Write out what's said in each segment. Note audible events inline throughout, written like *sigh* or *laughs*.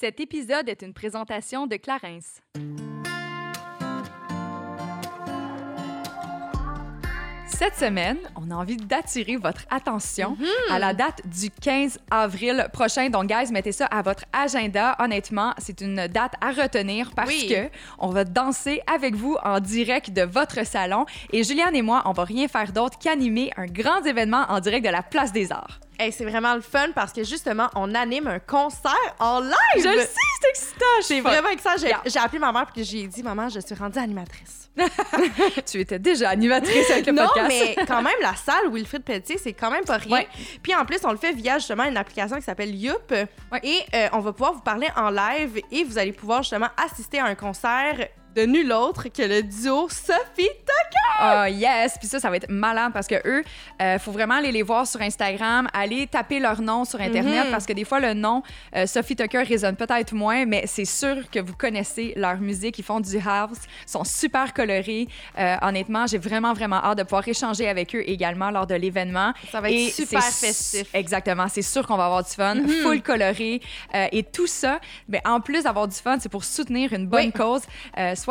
Cet épisode est une présentation de Clarence. Cette semaine, on a envie d'attirer votre attention à la date du 15 avril prochain. Donc, guys, mettez ça à votre agenda. Honnêtement, c'est une date à retenir parce Oui. que on va danser avec vous en direct de votre salon. Et Juliane et moi, on va rien faire d'autre qu'animer un grand événement en direct de la Place des Arts. Hey, c'est vraiment le fun parce que justement, on anime un concert en live. Je le sais, c'est excitant. C'est vraiment excitant. J'ai Yeah. appelé ma mère et j'ai dit Maman, je suis rendue animatrice. *laughs* Tu étais déjà animatrice avec le non, podcast. mais *laughs* quand même, la salle Wilfrid Pelletier, c'est quand même pas rien. Ouais. Puis en plus, on le fait via justement une application qui s'appelle Youp. Ouais. Et euh, on va pouvoir vous parler en live et vous allez pouvoir justement assister à un concert de nul autre que le duo Sophie Ah yes, puis ça, ça va être malade parce que eux, euh, faut vraiment aller les voir sur Instagram, aller taper leur nom sur Internet Mhm. parce que des fois, le nom euh, Sophie Tucker résonne peut-être moins, mais c'est sûr que vous connaissez leur musique. Ils font du house, sont super colorés. Euh, honnêtement, j'ai vraiment, vraiment hâte de pouvoir échanger avec eux également lors de l'événement. Ça va être Et super festif. Exactement, c'est sûr qu'on va avoir du fun, full coloré. euh, et tout ça, ben, en plus d'avoir du fun, c'est pour soutenir une bonne Oui. cause,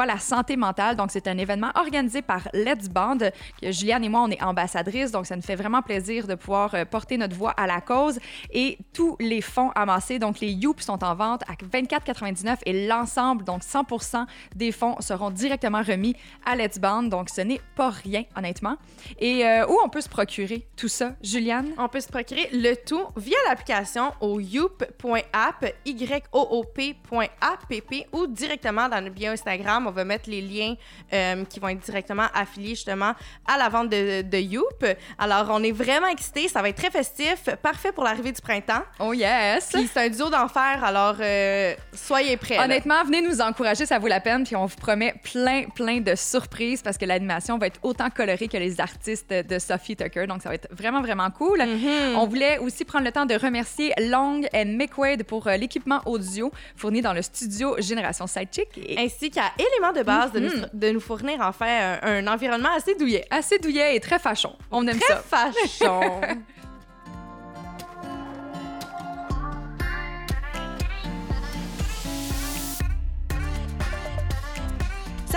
la santé mentale. Donc, c'est un événement organisé par Let's Band. Juliane et moi, on est ambassadrices, donc ça nous fait vraiment plaisir de pouvoir euh, porter notre voix à la cause. Et tous les fonds amassés, donc les Youp sont en vente à 24,99 et l'ensemble, donc 100% des fonds seront directement remis à Let's Band. Donc, ce n'est pas rien, honnêtement. Et euh, où on peut se procurer tout ça, Juliane? On peut se procurer le tout via l'application au youp.app, y-o-o-p.app ou directement dans le bio Instagram. On va mettre les liens euh, qui vont être directement affiliés justement à la vente de, de Youp. Alors, on est vraiment excités. Ça va être très festif, parfait pour l'arrivée du printemps. Oh yes! Puis c'est un duo d'enfer, alors euh, soyez prêts. là. Honnêtement, venez nous encourager, ça vaut la peine. Puis on vous promet plein, plein de surprises parce que l'animation va être autant colorée que les artistes de Sophie Tucker. Donc, ça va être vraiment, vraiment cool. Mhm. On voulait aussi prendre le temps de remercier Long and McQuaid pour euh, l'équipement audio fourni dans le studio Génération Sidechick. Et Ainsi qu'à Éléments de base de, nous, de nous fournir en fait un, un environnement assez douillet. assez douillet et très fachon. On aime Très ça. fachon. *laughs*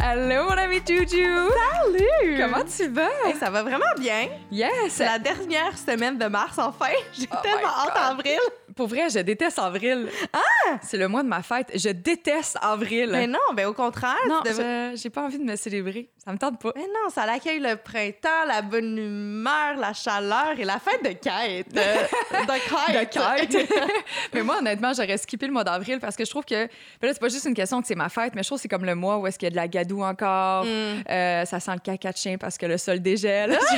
Allô, mon ami Juju! Salut! Comment tu vas? Hey, ça va vraiment bien. Yes! C'est la dernière semaine de mars, enfin. J'ai Oh tellement hâte en avril. Pour vrai, je déteste avril. Ah! C'est le mois de ma fête. Je déteste avril. Mais non, ben au contraire. non, j'ai pas envie de me célébrer. Ça me tente pas. Mais non, ça l'accueille le printemps, la bonne humeur, la chaleur et la fête de quête. Euh, de *laughs* De quête. quête. *laughs* mais moi, honnêtement, j'aurais skippé le mois d'avril parce que je trouve que. ben là, c'est pas juste une question que c'est ma fête, mais je trouve que c'est comme le mois où est-ce qu'il y a de la gadoue encore. Mm. Euh, ça sent le caca de chien parce que le sol dégèle. *laughs*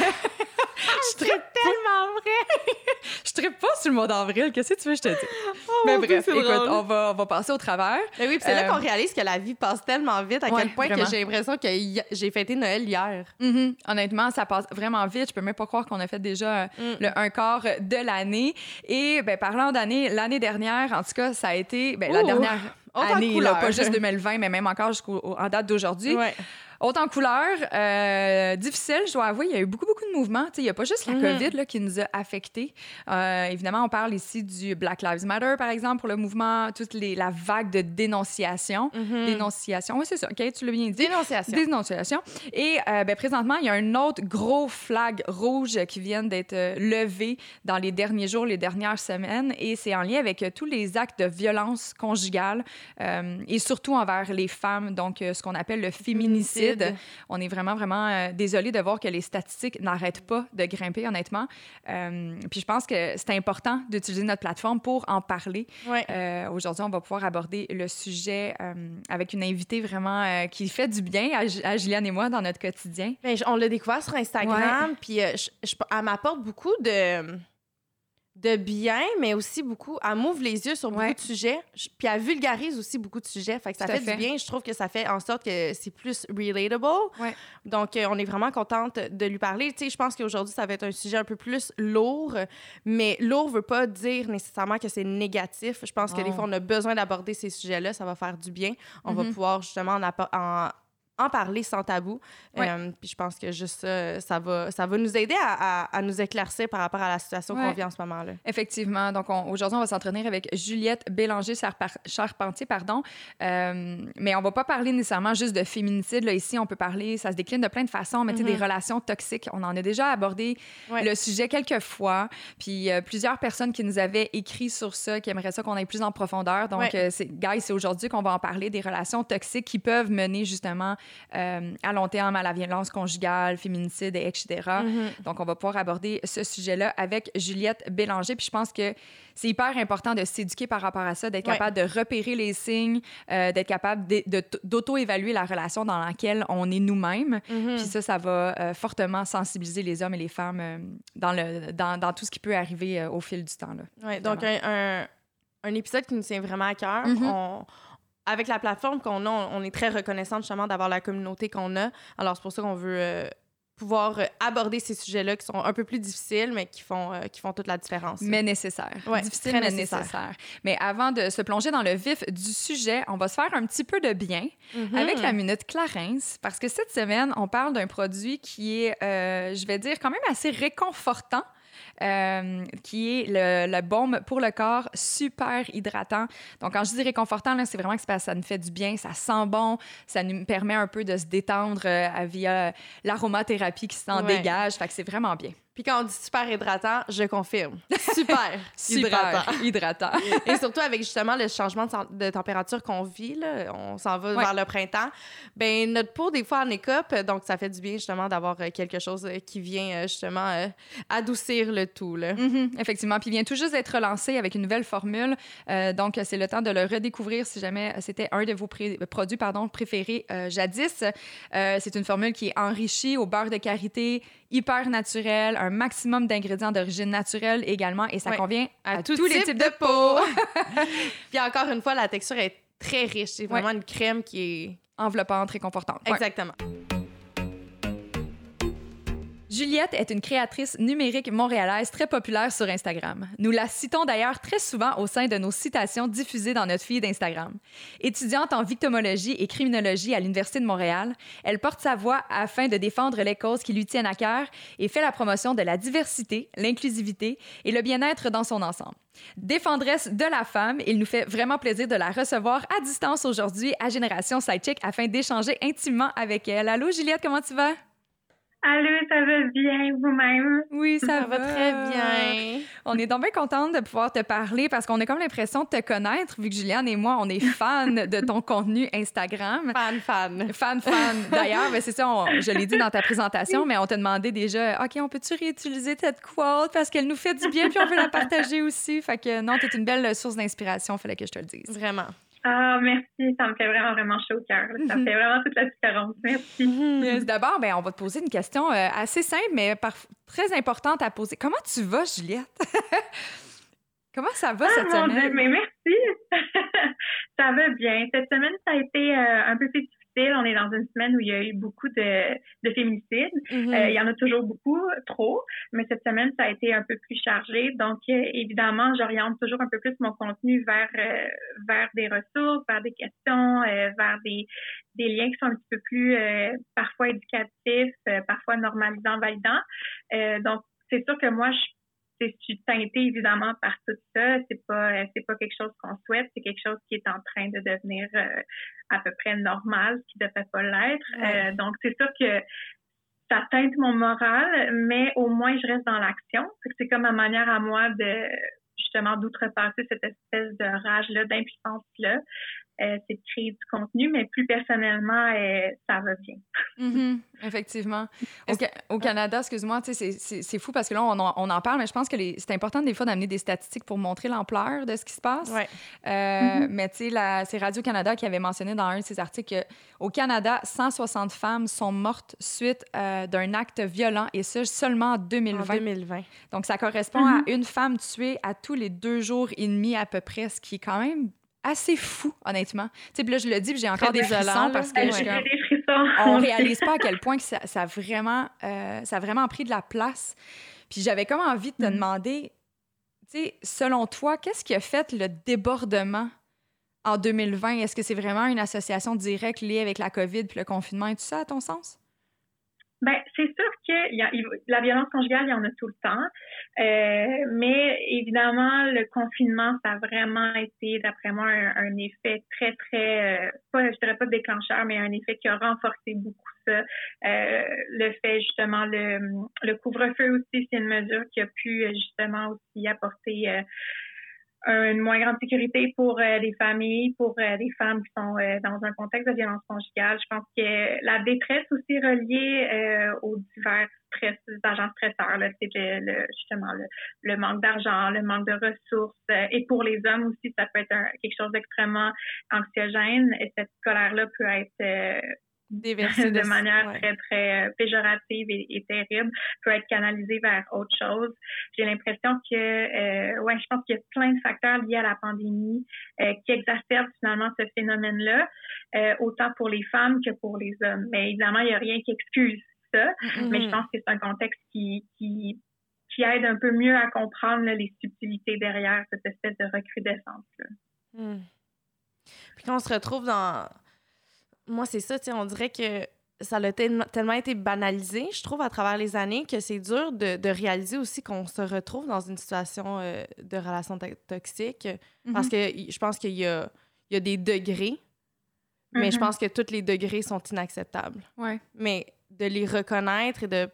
C'est tellement vrai. *laughs* je trippe pas sur le mois d'avril. Qu'est-ce que tu veux que je te dise? Oh, mais bref, écoute, drôle. on va, on va passer au travers. Mais oui, puis c'est là Euh, qu'on réalise que la vie passe tellement vite à ouais, quel point vraiment. que j'ai l'impression que j'ai fêté Noël hier. Mhm. Honnêtement, ça passe vraiment vite. Je peux même pas croire qu'on a fait déjà euh, Mm. le un quart de l'année. Et ben, parlant d'année, l'année dernière, en tout cas, ça a été ben, la dernière année, là, pas juste 2020, mais même encore jusqu'en date d'aujourd'hui. Ouais. Autant de couleurs, euh, difficile, je dois avouer, il y a eu beaucoup, beaucoup de mouvements. Tu sais, Il n'y a pas juste la Mhm. COVID là, qui nous a affectés. Euh, évidemment, on parle ici du Black Lives Matter, par exemple, pour le mouvement, toute les, la vague de dénonciation. Mhm. Dénonciation, oui, c'est ça, OK, tu l'as bien dit. Dénonciation. Dénonciation. Et euh, ben, présentement, il y a un autre gros flag rouge qui vient d'être levé dans les derniers jours, les dernières semaines. Et c'est en lien avec tous les actes de violence conjugale et surtout envers les femmes, donc ce qu'on appelle le féminicide. On est vraiment, vraiment euh, désolé de voir que les statistiques n'arrêtent pas de grimper, honnêtement. Euh, puis je pense que c'est important d'utiliser notre plateforme pour en parler. Ouais. Euh, Aujourd'hui, on va pouvoir aborder le sujet euh, avec une invitée vraiment qui fait du bien à, à Juliane et moi dans notre quotidien. J- on l'a découvert sur Instagram, puis je- je- elle m'apporte beaucoup de de bien, mais aussi beaucoup. Elle m'ouvre les yeux sur beaucoup de sujets. Puis elle vulgarise aussi beaucoup de sujets. Fait que ça fait, du bien. Je trouve que ça fait en sorte que c'est plus relatable. Donc, euh, on est vraiment contente de lui parler. Tu sais, je pense qu'aujourd'hui, ça va être un sujet un peu plus lourd. Mais lourd veut pas dire nécessairement que c'est négatif. Je pense que des fois, on a besoin d'aborder ces sujets-là. Ça va faire du bien. On va mm-hmm. pouvoir justement en, en en parler sans tabou. Euh, puis je pense que juste ça, ça va, ça va nous aider à, à, nous éclaircir par rapport à la situation qu'on vit en ce moment-là. Effectivement. Donc aujourd'hui, on va s'entraîner avec Juliette Bélanger-Charpentier, pardon. Euh, mais on va pas parler nécessairement juste de féminicide. Là, ici, on peut parler, ça se décline de plein de façons, mais des mhm. relations toxiques. On en a déjà abordé le sujet quelques fois. Puis euh, plusieurs personnes qui nous avaient écrit sur ça, qui aimeraient ça qu'on aille plus en profondeur. Donc, guys, c'est aujourd'hui qu'on va en parler des relations toxiques qui peuvent mener justement euh, à long terme à la violence conjugale, féminicide, etc. Mm-hmm. Donc, on va pouvoir aborder ce sujet-là avec Juliette Bélanger. Puis je pense que c'est hyper important de s'éduquer par rapport à ça, d'être capable de repérer les signes, euh, d'être capable d'auto-évaluer la relation dans laquelle on est nous-mêmes. Mm-hmm. Puis ça, ça va euh, fortement sensibiliser les hommes et les femmes dans, le, dans, dans, tout ce qui peut arriver au fil du temps. Oui, donc un, un, épisode qui nous tient vraiment à cœur. Mm-hmm. On avec la plateforme qu'on a, on est très reconnaissant justement d'avoir la communauté qu'on a. Alors, c'est pour ça qu'on veut euh, pouvoir euh, aborder ces sujets-là qui sont un peu plus difficiles, mais qui font, euh, qui font toute la différence. Mais nécessaire. Ouais, Difficile, mais nécessaire. Mais avant de se plonger dans le vif du sujet, on va se faire un petit peu de bien mm-hmm. avec la Minute Clarence, parce que cette semaine, on parle d'un produit qui est, je vais dire, quand même assez réconfortant euh, qui est le, le, baume pour le corps, super hydratant. Donc, quand je dis réconfortant, c'est vraiment que ça nous fait du bien, ça sent bon, ça nous permet un peu de se détendre euh, via l'aromathérapie qui s'en dégage. Fait que c'est vraiment bien. Puis quand on dit super hydratant, je confirme. *laughs* *laughs* Super, hydratant. hydratant. *laughs* Et surtout avec justement le changement de, température qu'on vit, là, on s'en va vers le printemps. Ben notre peau des fois en écope, donc ça fait du bien justement d'avoir euh, quelque chose euh, qui vient euh, justement adoucir le tout. Là. Mm-hmm, effectivement, puis il vient tout juste d'être relancé avec une nouvelle formule. donc c'est le temps de le redécouvrir si jamais c'était un de vos produits pardon préférés jadis. c'est une formule qui est enrichie au beurre de karité, hyper naturelle, un maximum d'ingrédients d'origine naturelle également, et ça convient à, tous les types de peau. *laughs* Puis encore une fois, la texture est très riche. C'est vraiment une crème qui est enveloppante, réconfortante. Exactement. Juliette est une créatrice numérique montréalaise très populaire sur Instagram. Nous la citons d'ailleurs très souvent au sein de nos citations diffusées dans notre feed d'Instagram. Étudiante en victimologie et criminologie à l'Université de Montréal, elle porte sa voix afin de défendre les causes qui lui tiennent à cœur et fait la promotion de la diversité, l'inclusivité et le bien-être dans son ensemble. Défendresse de la femme, il nous fait vraiment plaisir de la recevoir à distance aujourd'hui à Génération Sidechick afin d'échanger intimement avec elle. Allô Juliette, comment tu vas? Allô, ça va bien vous-même? Oui, ça, va. très bien. On est donc bien contente de pouvoir te parler parce qu'on a comme l'impression de te connaître, vu que Juliane et moi, on est fans de ton *laughs* contenu Instagram. Fan, fan. Fan, fan. D'ailleurs, ben, c'est ça, je l'ai dit dans ta présentation, mais on t'a demandé déjà, OK, on peut-tu réutiliser cette quote? Parce qu'elle nous fait du bien puis on veut la partager aussi. Fait que non, t'es une belle source d'inspiration, fallait que je te le dise. Vraiment. Ah, merci. Ça me fait vraiment, vraiment chaud au cœur. Ça fait vraiment toute la différence. Merci. Mhm. D'abord, ben, on va te poser une question euh, assez simple, mais très importante à poser. Comment tu vas, Juliette? *laughs* Comment ça va cette ah, semaine? mais merci. *laughs* ça va bien. Cette semaine, ça a été euh, un peu on est dans une semaine où il y a eu beaucoup de, de féminicides. Mm-hmm. Euh, il y en a toujours beaucoup, trop, mais cette semaine, ça a été un peu plus chargé. Donc, euh, évidemment, j'oriente toujours un peu plus mon contenu vers, euh, vers des ressources, vers des questions, vers des, des liens qui sont un petit peu plus parfois éducatifs, parfois normalisants, validants. donc, c'est sûr que moi, je je suis teintée évidemment par tout ça. C'est pas c'est pas quelque chose qu'on souhaite, c'est quelque chose qui est en train de devenir euh, à peu près normal, ce qui ne devrait pas l'être. Euh, donc c'est sûr que ça teinte mon moral, mais au moins je reste dans l'action. C'est comme ma manière à moi de justement d'outrepasser cette espèce de rage-là, d'impuissance-là. Euh, c'est de créer du contenu, mais plus personnellement, euh, ça va bien. Mm-hmm. effectivement. Au, Canada, excuse-moi, c'est fou parce que là, on, en parle, mais je pense que c'est important des fois d'amener des statistiques pour montrer l'ampleur de ce qui se passe. Ouais. Euh, mm-hmm. Mais tu sais, c'est Radio-Canada qui avait mentionné dans un de ses articles qu'au Canada, 160 femmes sont mortes suite d'un acte violent, et ce, seulement en 2020. En 2020. Donc, ça correspond à mm-hmm. une femme tuée à tous les deux jours et demi à peu près, ce qui est quand même assez fou, honnêtement. Tu sais, là, je le dis, j'ai encore des frissons parce que je, *laughs* on réalise pas à quel point que ça, ça, a vraiment, euh, ça a vraiment pris de la place. Puis j'avais comme envie de te mm. demander, tu sais, selon toi, qu'est-ce qui a fait le débordement en 2020? Est-ce que c'est vraiment une association directe liée avec la COVID puis le confinement et tout ça, à ton sens? Ben, c'est sûr que y a, la violence conjugale, il y en a tout le temps. Euh, mais évidemment, le confinement, ça a vraiment été, d'après moi, un, effet très, très, euh, pas, je dirais pas déclencheur, mais un effet qui a renforcé beaucoup ça. Euh, le fait, justement, le, le couvre-feu aussi, c'est une mesure qui a pu, justement, aussi apporter une moins grande sécurité pour euh, les familles, pour euh, les femmes qui sont euh, dans un contexte de violence conjugale. Je pense que la détresse aussi reliée aux divers stress, agents stresseurs, c'est le, justement le, manque d'argent, le manque de ressources. et pour les hommes aussi, ça peut être quelque chose d'extrêmement anxiogène. Et cette colère-là peut être *laughs* de, manière très, très euh, péjorative et, terrible, peut être canalisé vers autre chose. J'ai l'impression que, euh, ouais, je pense qu'il y a plein de facteurs liés à la pandémie euh, qui exacerbent finalement ce phénomène-là, euh, autant pour les femmes que pour les hommes. Mais évidemment, il n'y a rien qui excuse ça, mais je pense que c'est un contexte qui, qui, qui aide un peu mieux à comprendre les subtilités derrière cette espèce de recrudescence-là. Mm. Puis quand on se retrouve dans moi, c'est ça, on dirait que ça a tellement été banalisé, je trouve, à travers les années, que c'est dur de, réaliser aussi qu'on se retrouve dans une situation euh, de relation toxique. Parce mhm. que je pense qu'il y y a des degrés, mais je mhm. pense que tous les degrés sont inacceptables. Ouais. Mais de les reconnaître et de.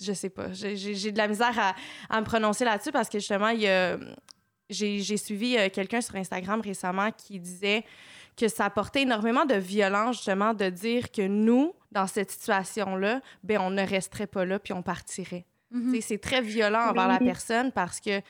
Je sais pas. J'ai de la misère à, à me prononcer là-dessus parce que justement, il y a. J'ai suivi euh, quelqu'un sur Instagram récemment qui disait que ça apportait énormément de violence, justement, de dire que nous, dans cette situation-là, ben on ne resterait pas là puis on partirait. Mm-hmm. C'est très violent envers la personne parce que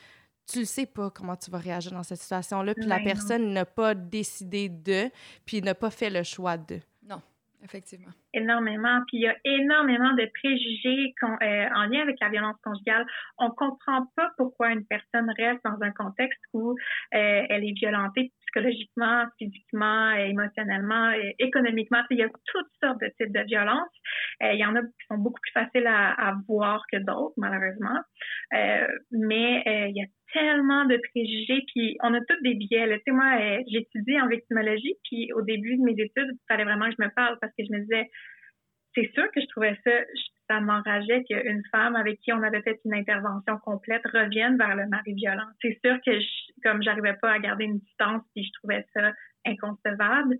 tu ne sais pas comment tu vas réagir dans cette situation-là, puis la personne n'a pas décidé de, puis n'a pas fait le choix de. Non, effectivement. Énormément. Puis il y a énormément de préjugés euh, en lien avec la violence conjugale. On comprend pas pourquoi une personne reste dans un contexte où euh, elle est violentée psychologiquement, physiquement, émotionnellement, économiquement. Il y a toutes sortes de types de violences. Euh, il y en a qui sont beaucoup plus faciles à, voir que d'autres, malheureusement. Euh, mais euh, il y a tellement de préjugés, puis on a tous des biais. Tu sais, moi, j'étudie en victimologie, puis au début de mes études, il fallait vraiment que je me parle parce que je me disais, c'est sûr que je trouvais ça, ça m'enrageait qu'une femme avec qui on avait fait une intervention complète revienne vers le mari violent. C'est sûr que je, comme j'arrivais pas à garder une distance, puis je trouvais ça inconcevable.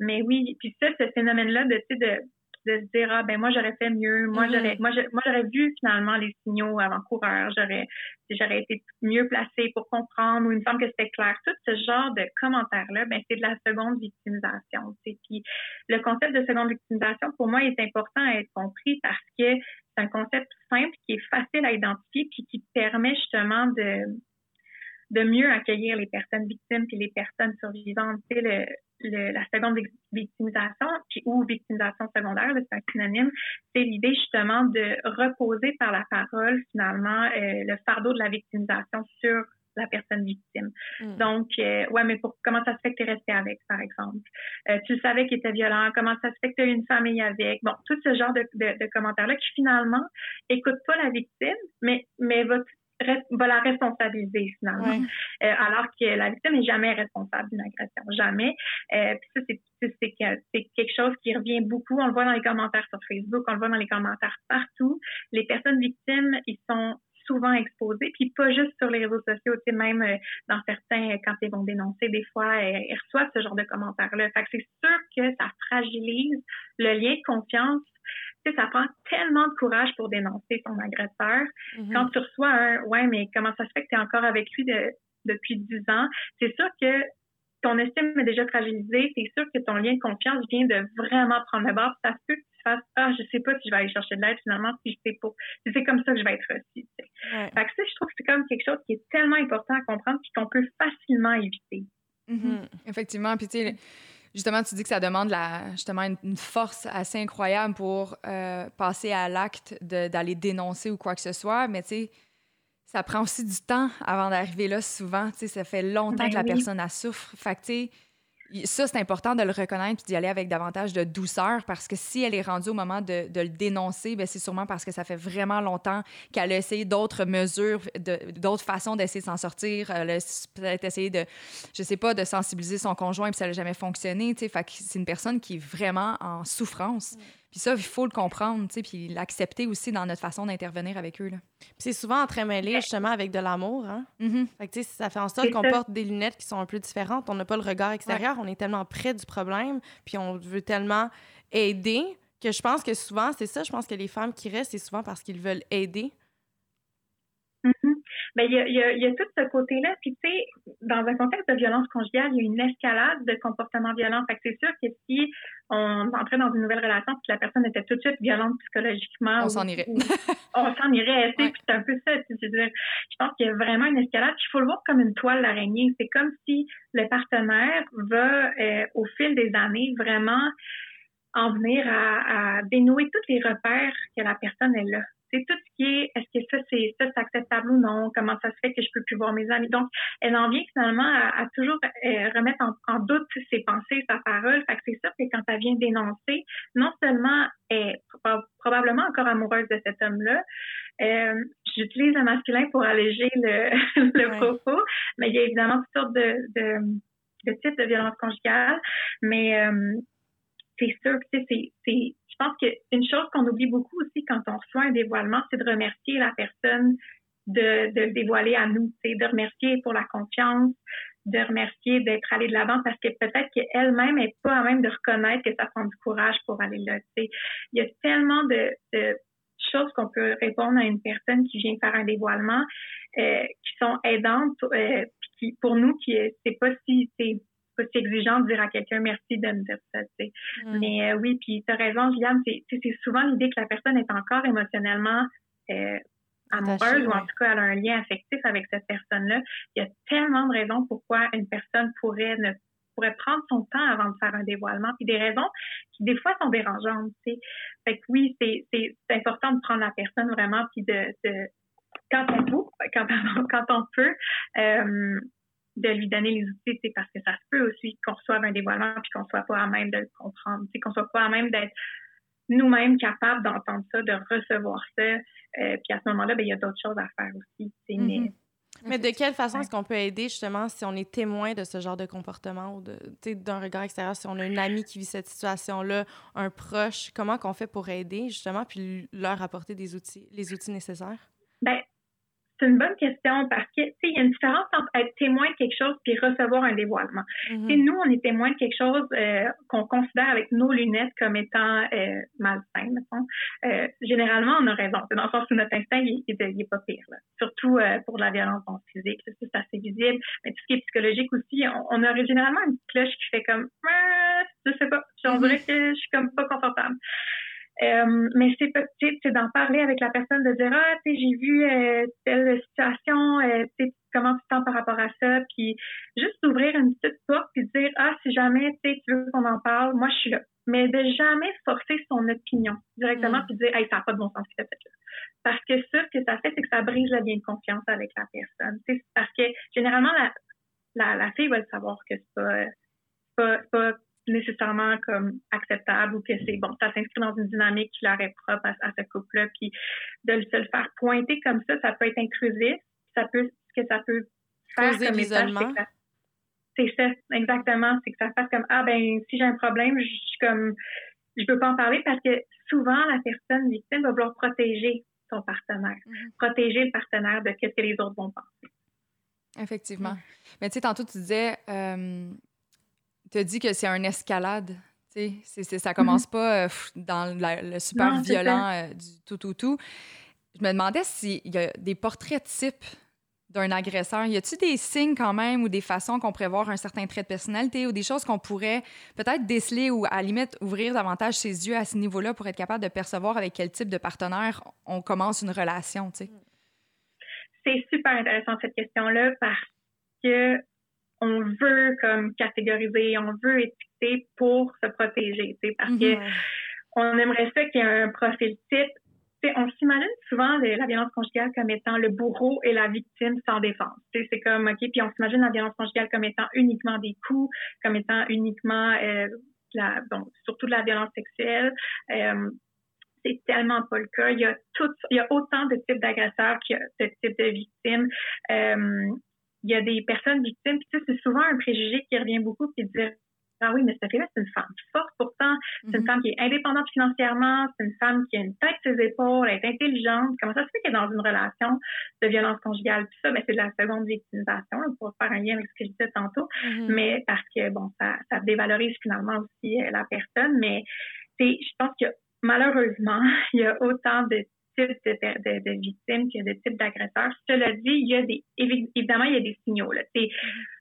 Mais oui, puis ça, ce phénomène-là de, de de se dire ah ben moi j'aurais fait mieux moi mm-hmm. j'aurais moi moi j'aurais vu finalement les signaux avant-coureurs j'aurais j'aurais été mieux placée pour comprendre ou une femme que c'était clair tout ce genre de commentaires là ben c'est de la seconde victimisation puis le concept de seconde victimisation pour moi est important à être compris parce que c'est un concept simple qui est facile à identifier puis qui permet justement de de mieux accueillir les personnes victimes puis les personnes survivantes. Tu sais, le, la seconde victimisation puis, ou victimisation secondaire, c'est un synonyme, c'est l'idée justement de reposer par la parole finalement euh, le fardeau de la victimisation sur la personne victime. Hmm. Donc, euh, ouais, mais pour comment ça se fait que tu es resté avec, par exemple? Euh, tu savais qu'il était violent, comment ça se fait que tu as eu une famille avec? Bon, tout ce genre de, de, de commentaires-là qui finalement écoutent pas la victime, mais, mais va va la responsabiliser finalement. Euh, alors que la victime n'est jamais responsable d'une agression, jamais. Euh, puis ça, c'est quelque chose qui revient beaucoup. On le voit dans les commentaires sur Facebook, on le voit dans les commentaires partout. Les personnes victimes, ils sont souvent exposés, puis pas juste sur les réseaux sociaux, tu sais, même euh, dans certains, quand ils vont dénoncer, des fois, ils reçoivent ce genre de commentaires-là. Fait que c'est sûr que ça fragilise le lien de confiance sais, ça prend tellement de courage pour dénoncer son agresseur. Mhm. Quand tu reçois un Ouais, mais comment ça se fait que tu es encore avec lui depuis 10 ans? C'est sûr que ton estime est déjà fragilisée. C'est sûr que ton lien de confiance vient de vraiment prendre le bord. Ça se peut que tu fasses Ah, je sais pas si je vais aller chercher de l'aide finalement, si je sais pas. Si c'est comme ça que je vais être reçue. Ouais. Fait que ça, je trouve que c'est comme quelque chose qui est tellement important à comprendre puis qu'on peut facilement éviter. Mhm. Effectivement. Puis, tu sais, justement, tu dis que ça demande la, justement une, une force assez incroyable pour euh, passer à l'acte de- d'aller dénoncer ou quoi que ce soit. Mais, tu sais, ça prend aussi du temps avant d'arriver là, souvent. Tu sais, ça fait longtemps Ben que la oui. personne a souffre. Fait que, tu sais, ça, c'est important de le reconnaître puis d'y aller avec davantage de douceur parce que si elle est rendue au moment de, le dénoncer, ben c'est sûrement parce que ça fait vraiment longtemps qu'elle a essayé d'autres mesures, d'autres façons d'essayer de s'en sortir. Elle a peut-être essayé de, je sais pas, de sensibiliser son conjoint puis ça n'a jamais fonctionné. c'est une personne qui est vraiment en souffrance. Puis ça, il faut le comprendre, tu sais, puis l'accepter aussi dans notre façon d'intervenir avec eux. Là. Puis c'est souvent entremêlé justement avec de l'amour. Hein? Mhm. Fait que, tu sais, ça fait en sorte qu'on porte des lunettes qui sont un peu différentes. On n'a pas le regard extérieur. On est tellement près du problème. Puis on veut tellement aider que je pense que souvent, c'est ça. Je pense que les femmes qui restent, c'est souvent parce qu'ils veulent aider. Ben, il y a, il y, a, il y a tout ce côté-là. Puis, tu sais, dans un contexte de violence conjugale, il y a une escalade de comportements violents. Fait que c'est sûr que si on entrait dans une nouvelle relation puis que la personne était tout de suite violente psychologiquement... On s'en irait. *laughs* on s'en irait, tu sais, Ouais. c'est un peu ça. Je, veux dire, je pense qu'il y a vraiment une escalade. puis Il faut le voir comme une toile d'araignée. C'est comme si le partenaire va, euh, au fil des années, vraiment en venir à, à dénouer tous les repères que la personne est là. C'est tout ce qui est, est-ce que ça c'est ça c'est acceptable ou non, comment ça se fait que je peux plus voir mes amis? Donc, elle en vient finalement à, à toujours euh, remettre en, en doute ses pensées, sa parole. Fait que c'est sûr que quand elle vient dénoncer, non seulement elle est proba- probablement encore amoureuse de cet homme-là, euh, j'utilise le masculin pour alléger le, *laughs* le Ouais. propos, mais il y a évidemment toutes sortes de, de, de types de violence conjugale, mais euh, c'est sûr que c'est, je pense qu'une chose qu'on oublie beaucoup aussi quand on reçoit un dévoilement, c'est de remercier la personne de, le dévoiler à nous, de remercier pour la confiance, de remercier d'être allé de l'avant parce que peut-être qu'elle-même n'est pas à même de reconnaître que ça prend du courage pour aller là. Il y a tellement de, choses qu'on peut répondre à une personne qui vient faire un dévoilement euh, qui sont aidantes euh, qui, pour nous qui c'est pas si c'est pas si exigeant de dire à quelqu'un merci de me dire ça tu sais. Mm. Mais euh, oui, puis tu as raison, Juliane, c'est souvent l'idée que la personne est encore émotionnellement euh, amoureuse ou en tout cas elle a un lien affectif avec cette personne-là. Il y a tellement de raisons pourquoi une personne pourrait ne pourrait prendre son temps avant de faire un dévoilement, puis des raisons qui des fois sont dérangeantes, tu sais. Fait que oui, c'est important de prendre la personne vraiment puis de, de quand on peut, quand, *laughs* quand on peut, euh, de lui donner les outils, c'est parce que ça se peut aussi qu'on reçoive un dévoilement puis qu'on soit pas à même de le comprendre, c'est qu'on soit pas à même d'être nous-mêmes capables d'entendre ça, de recevoir ça. Euh, puis à ce moment-là, ben, il y a d'autres choses à faire aussi. sais, mais-. Mais de quelle façon est-ce qu'on peut aider justement si on est témoin de ce genre de comportement ou d'un regard extérieur, si on a une amie qui vit cette situation-là, un proche, comment qu'on fait pour aider justement puis leur apporter des outils, les outils nécessaires? Ben, c'est une bonne question parce que, tu sais, il y a une différence entre être témoin de quelque chose puis recevoir un dévoilement. Tu sais, nous, on est témoin de quelque chose euh, qu'on considère avec nos lunettes comme étant euh, malsain, mettons. Euh, généralement, on a raison. C'est dans le sens où notre instinct, il, il, est- il est pas pire. Là. Surtout pour la violence donc, physique. c'est assez visible. Mais tout ce qui est psychologique aussi, on, on a généralement une cloche qui fait comme je sais pas, on Mhm. dirait que je suis comme pas confortable. Euh, mais c'est c'est d'en parler avec la personne, de dire ah, tu sais, j'ai vu euh, telle situation, euh, tu sais, comment tu te sens par rapport à ça, puis juste d'ouvrir une petite porte puis dire ah, si jamais tu veux qu'on en parle, moi je suis là. Mais de jamais forcer son opinion directement Mm. puis dire hey, ça n'a pas de bon sens ce que tu fait là. Parce que ça, ce que ça fait, c'est que ça brise le lien de confiance avec la personne. Tu sais, parce que généralement la, la, la fille va le savoir que c'est pas, pas, pas nécessairement comme acceptable ou que c'est bon, ça s'inscrit dans une dynamique qui leur est propre à, à ce couple-là, puis de se le faire pointer comme ça, ça peut être intrusif, ça peut, ce que ça peut faire Causer comme l'isolement. c'est ça- exactement, c'est que ça fasse comme ah ben si j'ai un problème, je suis comme je peux pas en parler parce que souvent la personne victime va vouloir protéger son partenaire, Mhm. protéger le partenaire de ce que les autres vont penser. Effectivement. Mais tu sais, tantôt, tu disais, tu as dit que c'est un escalade. Tu sais, ça commence mm-hmm. pas dans le super violent du tout, tout, tout. Je me demandais s'il y a des portraits types d'un agresseur. Y a-t-il des signes quand même ou des façons qu'on pourrait voir un certain trait de personnalité ou des choses qu'on pourrait peut-être déceler ou à la limite ouvrir davantage ses yeux à ce niveau-là pour être capable de percevoir avec quel type de partenaire on commence une relation, tu? C'est super intéressant cette question-là parce que on veut comme catégoriser, on veut étiqueter pour se protéger, parce que mhm. on aimerait ça qu'il y ait un profil type on s'imagine souvent la violence conjugale comme étant le bourreau et la victime sans défense. C'est comme, OK, puis on s'imagine la violence conjugale comme étant uniquement des coups, comme étant uniquement, euh, la, bon, surtout de la violence sexuelle. Euh, c'est tellement pas le cas. Il y a tout, il y a autant de types d'agresseurs qu'il y a de types de victimes. Euh, il y a des personnes victimes, puis c'est souvent un préjugé qui revient beaucoup, qui dire ah oui, mais cette fille-là, c'est une femme forte pourtant. C'est une mhm. femme qui est indépendante financièrement. C'est une femme qui a une tête sur ses épaules, elle est intelligente. Comment ça se fait qu'elle est dans une relation de violence conjugale? Tout ça, ben, c'est de la seconde victimisation, pour faire un lien avec ce que je disais tantôt. Mhm. Mais parce que, bon, ça, ça dévalorise finalement aussi euh, la personne. Mais, je pense que malheureusement, *laughs* il y a autant de types de, de, victimes que de types d'agresseurs. Cela dit, il y a des évidemment il y a des signaux. Là.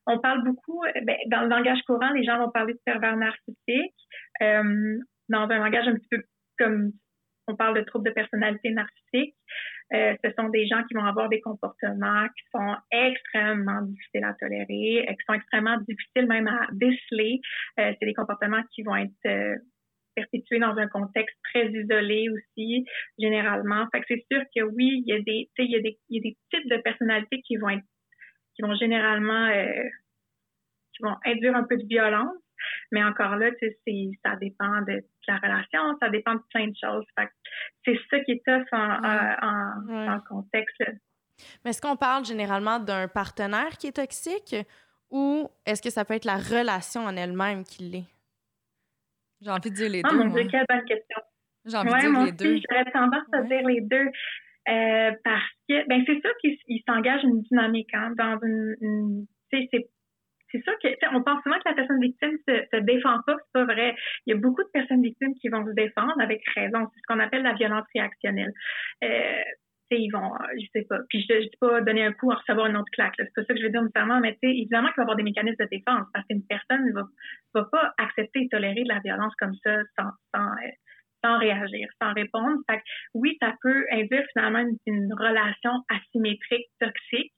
On parle beaucoup ben, dans le langage courant, les gens vont parler de pervers narcissique. Euh, dans un langage un petit peu comme on parle de troubles de personnalité narcissique. Euh, ce sont des gens qui vont avoir des comportements qui sont extrêmement difficiles à tolérer, euh, qui sont extrêmement difficiles même à déceler. Euh, c'est des comportements qui vont être perpétué dans un contexte très isolé aussi, généralement. Fait que c'est sûr que oui, il y a des, il y a des, il y a des types de personnalités qui vont être, qui vont généralement, euh, qui vont induire un peu de violence. Mais encore là, tu sais, ça dépend de, la relation, ça dépend de plein de choses. Fait que c'est ça qui est tough en, en, en contexte. Mais est-ce qu'on parle généralement d'un partenaire qui est toxique ou est-ce que ça peut être la relation en elle-même qui l'est? J'ai envie de dire les ah, deux. mon Dieu, quelle bonne question. J'ai envie de dire les deux. J'aurais tendance à dire les deux. Euh, parce que, ben, c'est sûr qu'il s'engage une dynamique, hein, dans une, une c'est c'est sûr que on pense souvent que la personne victime se, se défend pas, c'est pas vrai. Il y a beaucoup de personnes victimes qui vont se défendre avec raison. C'est ce qu'on appelle la violence réactionnelle. Euh, ils vont, je sais pas. Puis je, ne dis pas donner un coup en recevoir une autre claque. C'est pas ça que je veux dire nécessairement, mais tu sais, évidemment qu'il va y avoir des mécanismes de défense parce qu'une personne ne va, va pas accepter et tolérer de la violence comme ça sans, sans, euh, sans réagir, sans répondre. Fait que, oui, ça peut induire finalement une, relation asymétrique, toxique.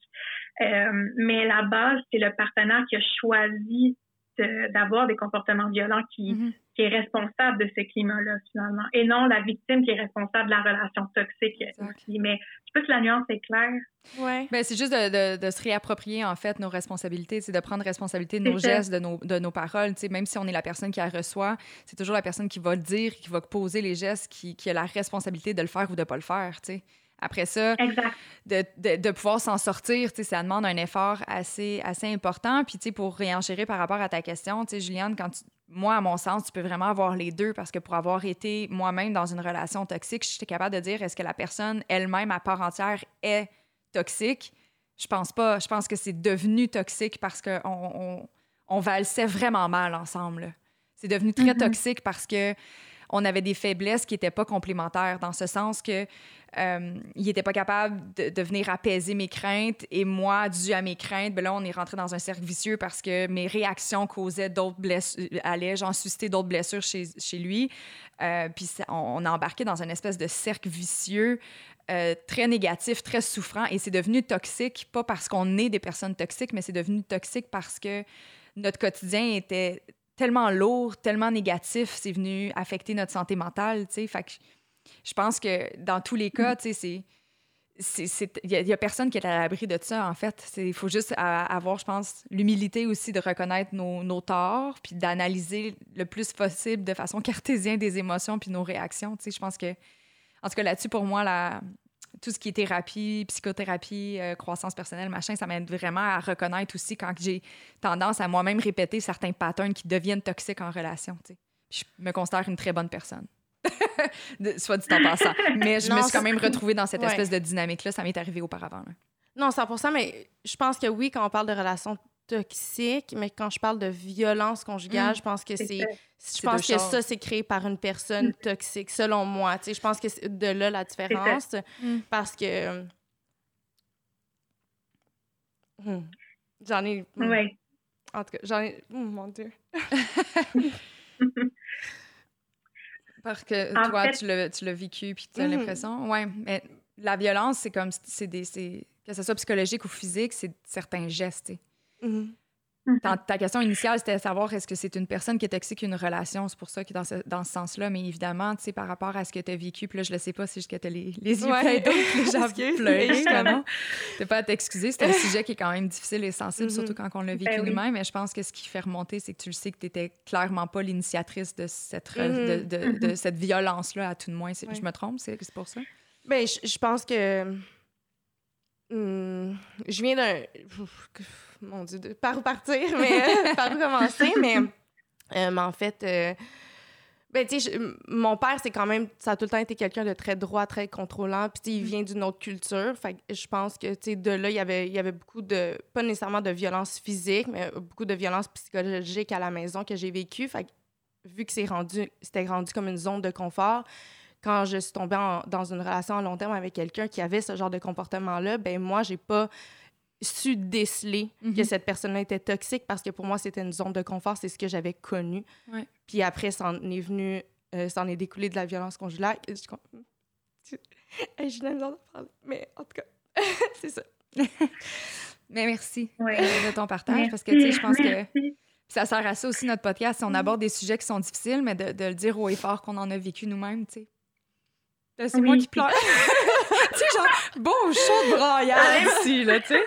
Euh, mais la base, c'est le partenaire qui a choisi d'avoir des comportements violents qui, mm-hmm qui est responsable de ce climat-là, finalement, et non la victime qui est responsable de la relation toxique. Mais je sais pas si la nuance est claire. Ouais. Ben, c'est juste de, de, se réapproprier, en fait, nos responsabilités, c'est de prendre responsabilité de nos gestes, de nos, de nos paroles. sais, même si on est la personne qui la reçoit, c'est toujours la personne qui va le dire, qui va poser les gestes, qui, qui a la responsabilité de le faire ou de ne pas le faire. sais. Après ça, de, de, de, pouvoir s'en sortir, ça demande un effort assez, assez important. Puis, pour réenchérir par rapport à ta question, Juliane, quand tu, moi, à mon sens, tu peux vraiment avoir les deux parce que pour avoir été moi-même dans une relation toxique, j'étais capable de dire est-ce que la personne elle-même à part entière est toxique? Je pense pas. Je pense que c'est devenu toxique parce qu'on on, on valsait vraiment mal ensemble. C'est devenu très mm-hmm. toxique parce que on avait des faiblesses qui n'étaient pas complémentaires, dans ce sens que euh, il n'était pas capable de, venir apaiser mes craintes et moi, dû à mes craintes, ben là, on est rentré dans un cercle vicieux parce que mes réactions causaient d'autres blessures, allaient, j'en suscité d'autres blessures chez, lui. Euh, puis on, a embarqué dans une espèce de cercle vicieux euh, très négatif, très souffrant et c'est devenu toxique, pas parce qu'on est des personnes toxiques, mais c'est devenu toxique parce que notre quotidien était tellement lourd, tellement négatif, c'est venu affecter notre santé mentale, tu sais. Fait que je pense que dans tous les cas, tu sais, c'est il y, a personne qui est à l'abri de ça en fait. Il faut juste avoir je pense l'humilité aussi de reconnaître nos, nos torts puis d'analyser le plus possible de façon cartésienne des émotions puis nos réactions tu sais. Je pense que en tout cas là-dessus pour moi la tout ce qui est thérapie, psychothérapie, euh, croissance personnelle, machin, ça m'aide vraiment à reconnaître aussi quand j'ai tendance à moi-même répéter certains patterns qui deviennent toxiques en relation. Je me considère une très bonne personne. *laughs* soit dit en passant. Mais je *laughs* me suis quand même retrouvée dans cette espèce de dynamique-là. Ça m'est arrivé auparavant. Non, 100 mais je pense que oui, quand on parle de relations toxique, mais quand je parle de violence conjugale, Mm. je pense que C'est je pense que choses. ça c'est créé par une personne Mm. toxique selon moi, tu sais, je pense que c'est de là la différence Mm. parce que j'en ai. Oui. en tout cas, j'en ai oh, mon dieu. *laughs* Parce que En toi, fait- tu l'as tu l'as vécu puis tu as l'impression. Ouais, mais la violence, c'est comme. c'est des c'est- Que ce soit psychologique ou physique, c'est certains gestes. tu sais. Mhm. Ta, ta question initiale, c'était de savoir est-ce que c'est une personne qui est toxique une relation? C'est pour ça que dans ce, dans ce sens-là. Mais évidemment, tu sais, par rapport à ce que tu as vécu, puis là, je le sais pas, c'est juste que tu as les, les yeux Ouais. pleins Excuse. pleurer. Justement. vraiment. T'es pas à t'excuser. C'est un sujet qui est quand même difficile et sensible, Mhm. surtout quand on l'a vécu Ben oui. nous-mêmes. Mais je pense que ce qui fait remonter, c'est que tu le sais que tu étais clairement pas l'initiatrice de cette, Mhm. de, de- de cette violence-là, à tout de moins. Ouais. Je me trompe? C'est c'est pour ça? Ben, je, je pense que. Hmm, je viens d'un. Mon Dieu, de- par où partir, mais euh, *laughs* par où commencer, mais, euh, mais en fait. euh, ben, tu sais, je- mon père, c'est quand même. Ça a tout le temps été quelqu'un de très droit, très contrôlant. Puis, il vient d'une autre culture. Fait que je pense que, tu sais, de là, il y avait, il y avait beaucoup de. Pas nécessairement de violence physique, mais beaucoup de violence psychologique à la maison que j'ai vécue. Fait que, vu que c'est rendu. C'était rendu comme une zone de confort, quand je suis tombée en- dans une relation à long terme avec quelqu'un qui avait ce genre de comportement-là, ben moi, j'ai pas su déceler Mhm. que cette personne-là était toxique parce que pour moi, c'était une zone de confort, c'est ce que j'avais connu. Ouais. Puis après, ça en est venu, euh, ça en est découlé de la violence conjugale. Je, *laughs* Hey, j'ai de parler, mais en tout cas, *laughs* c'est ça. *laughs* Mais merci Ouais. euh, de ton partage, parce que, tu sais, je pense que ça sert à ça aussi, notre podcast. si On aborde des sujets qui sont difficiles, mais de, de le dire haut et fort qu'on en a vécu nous-mêmes, tu sais. C'est Oui. moi qui pleure. *laughs* tu sais, genre, bon chaud de braillard ici, là, tu sais.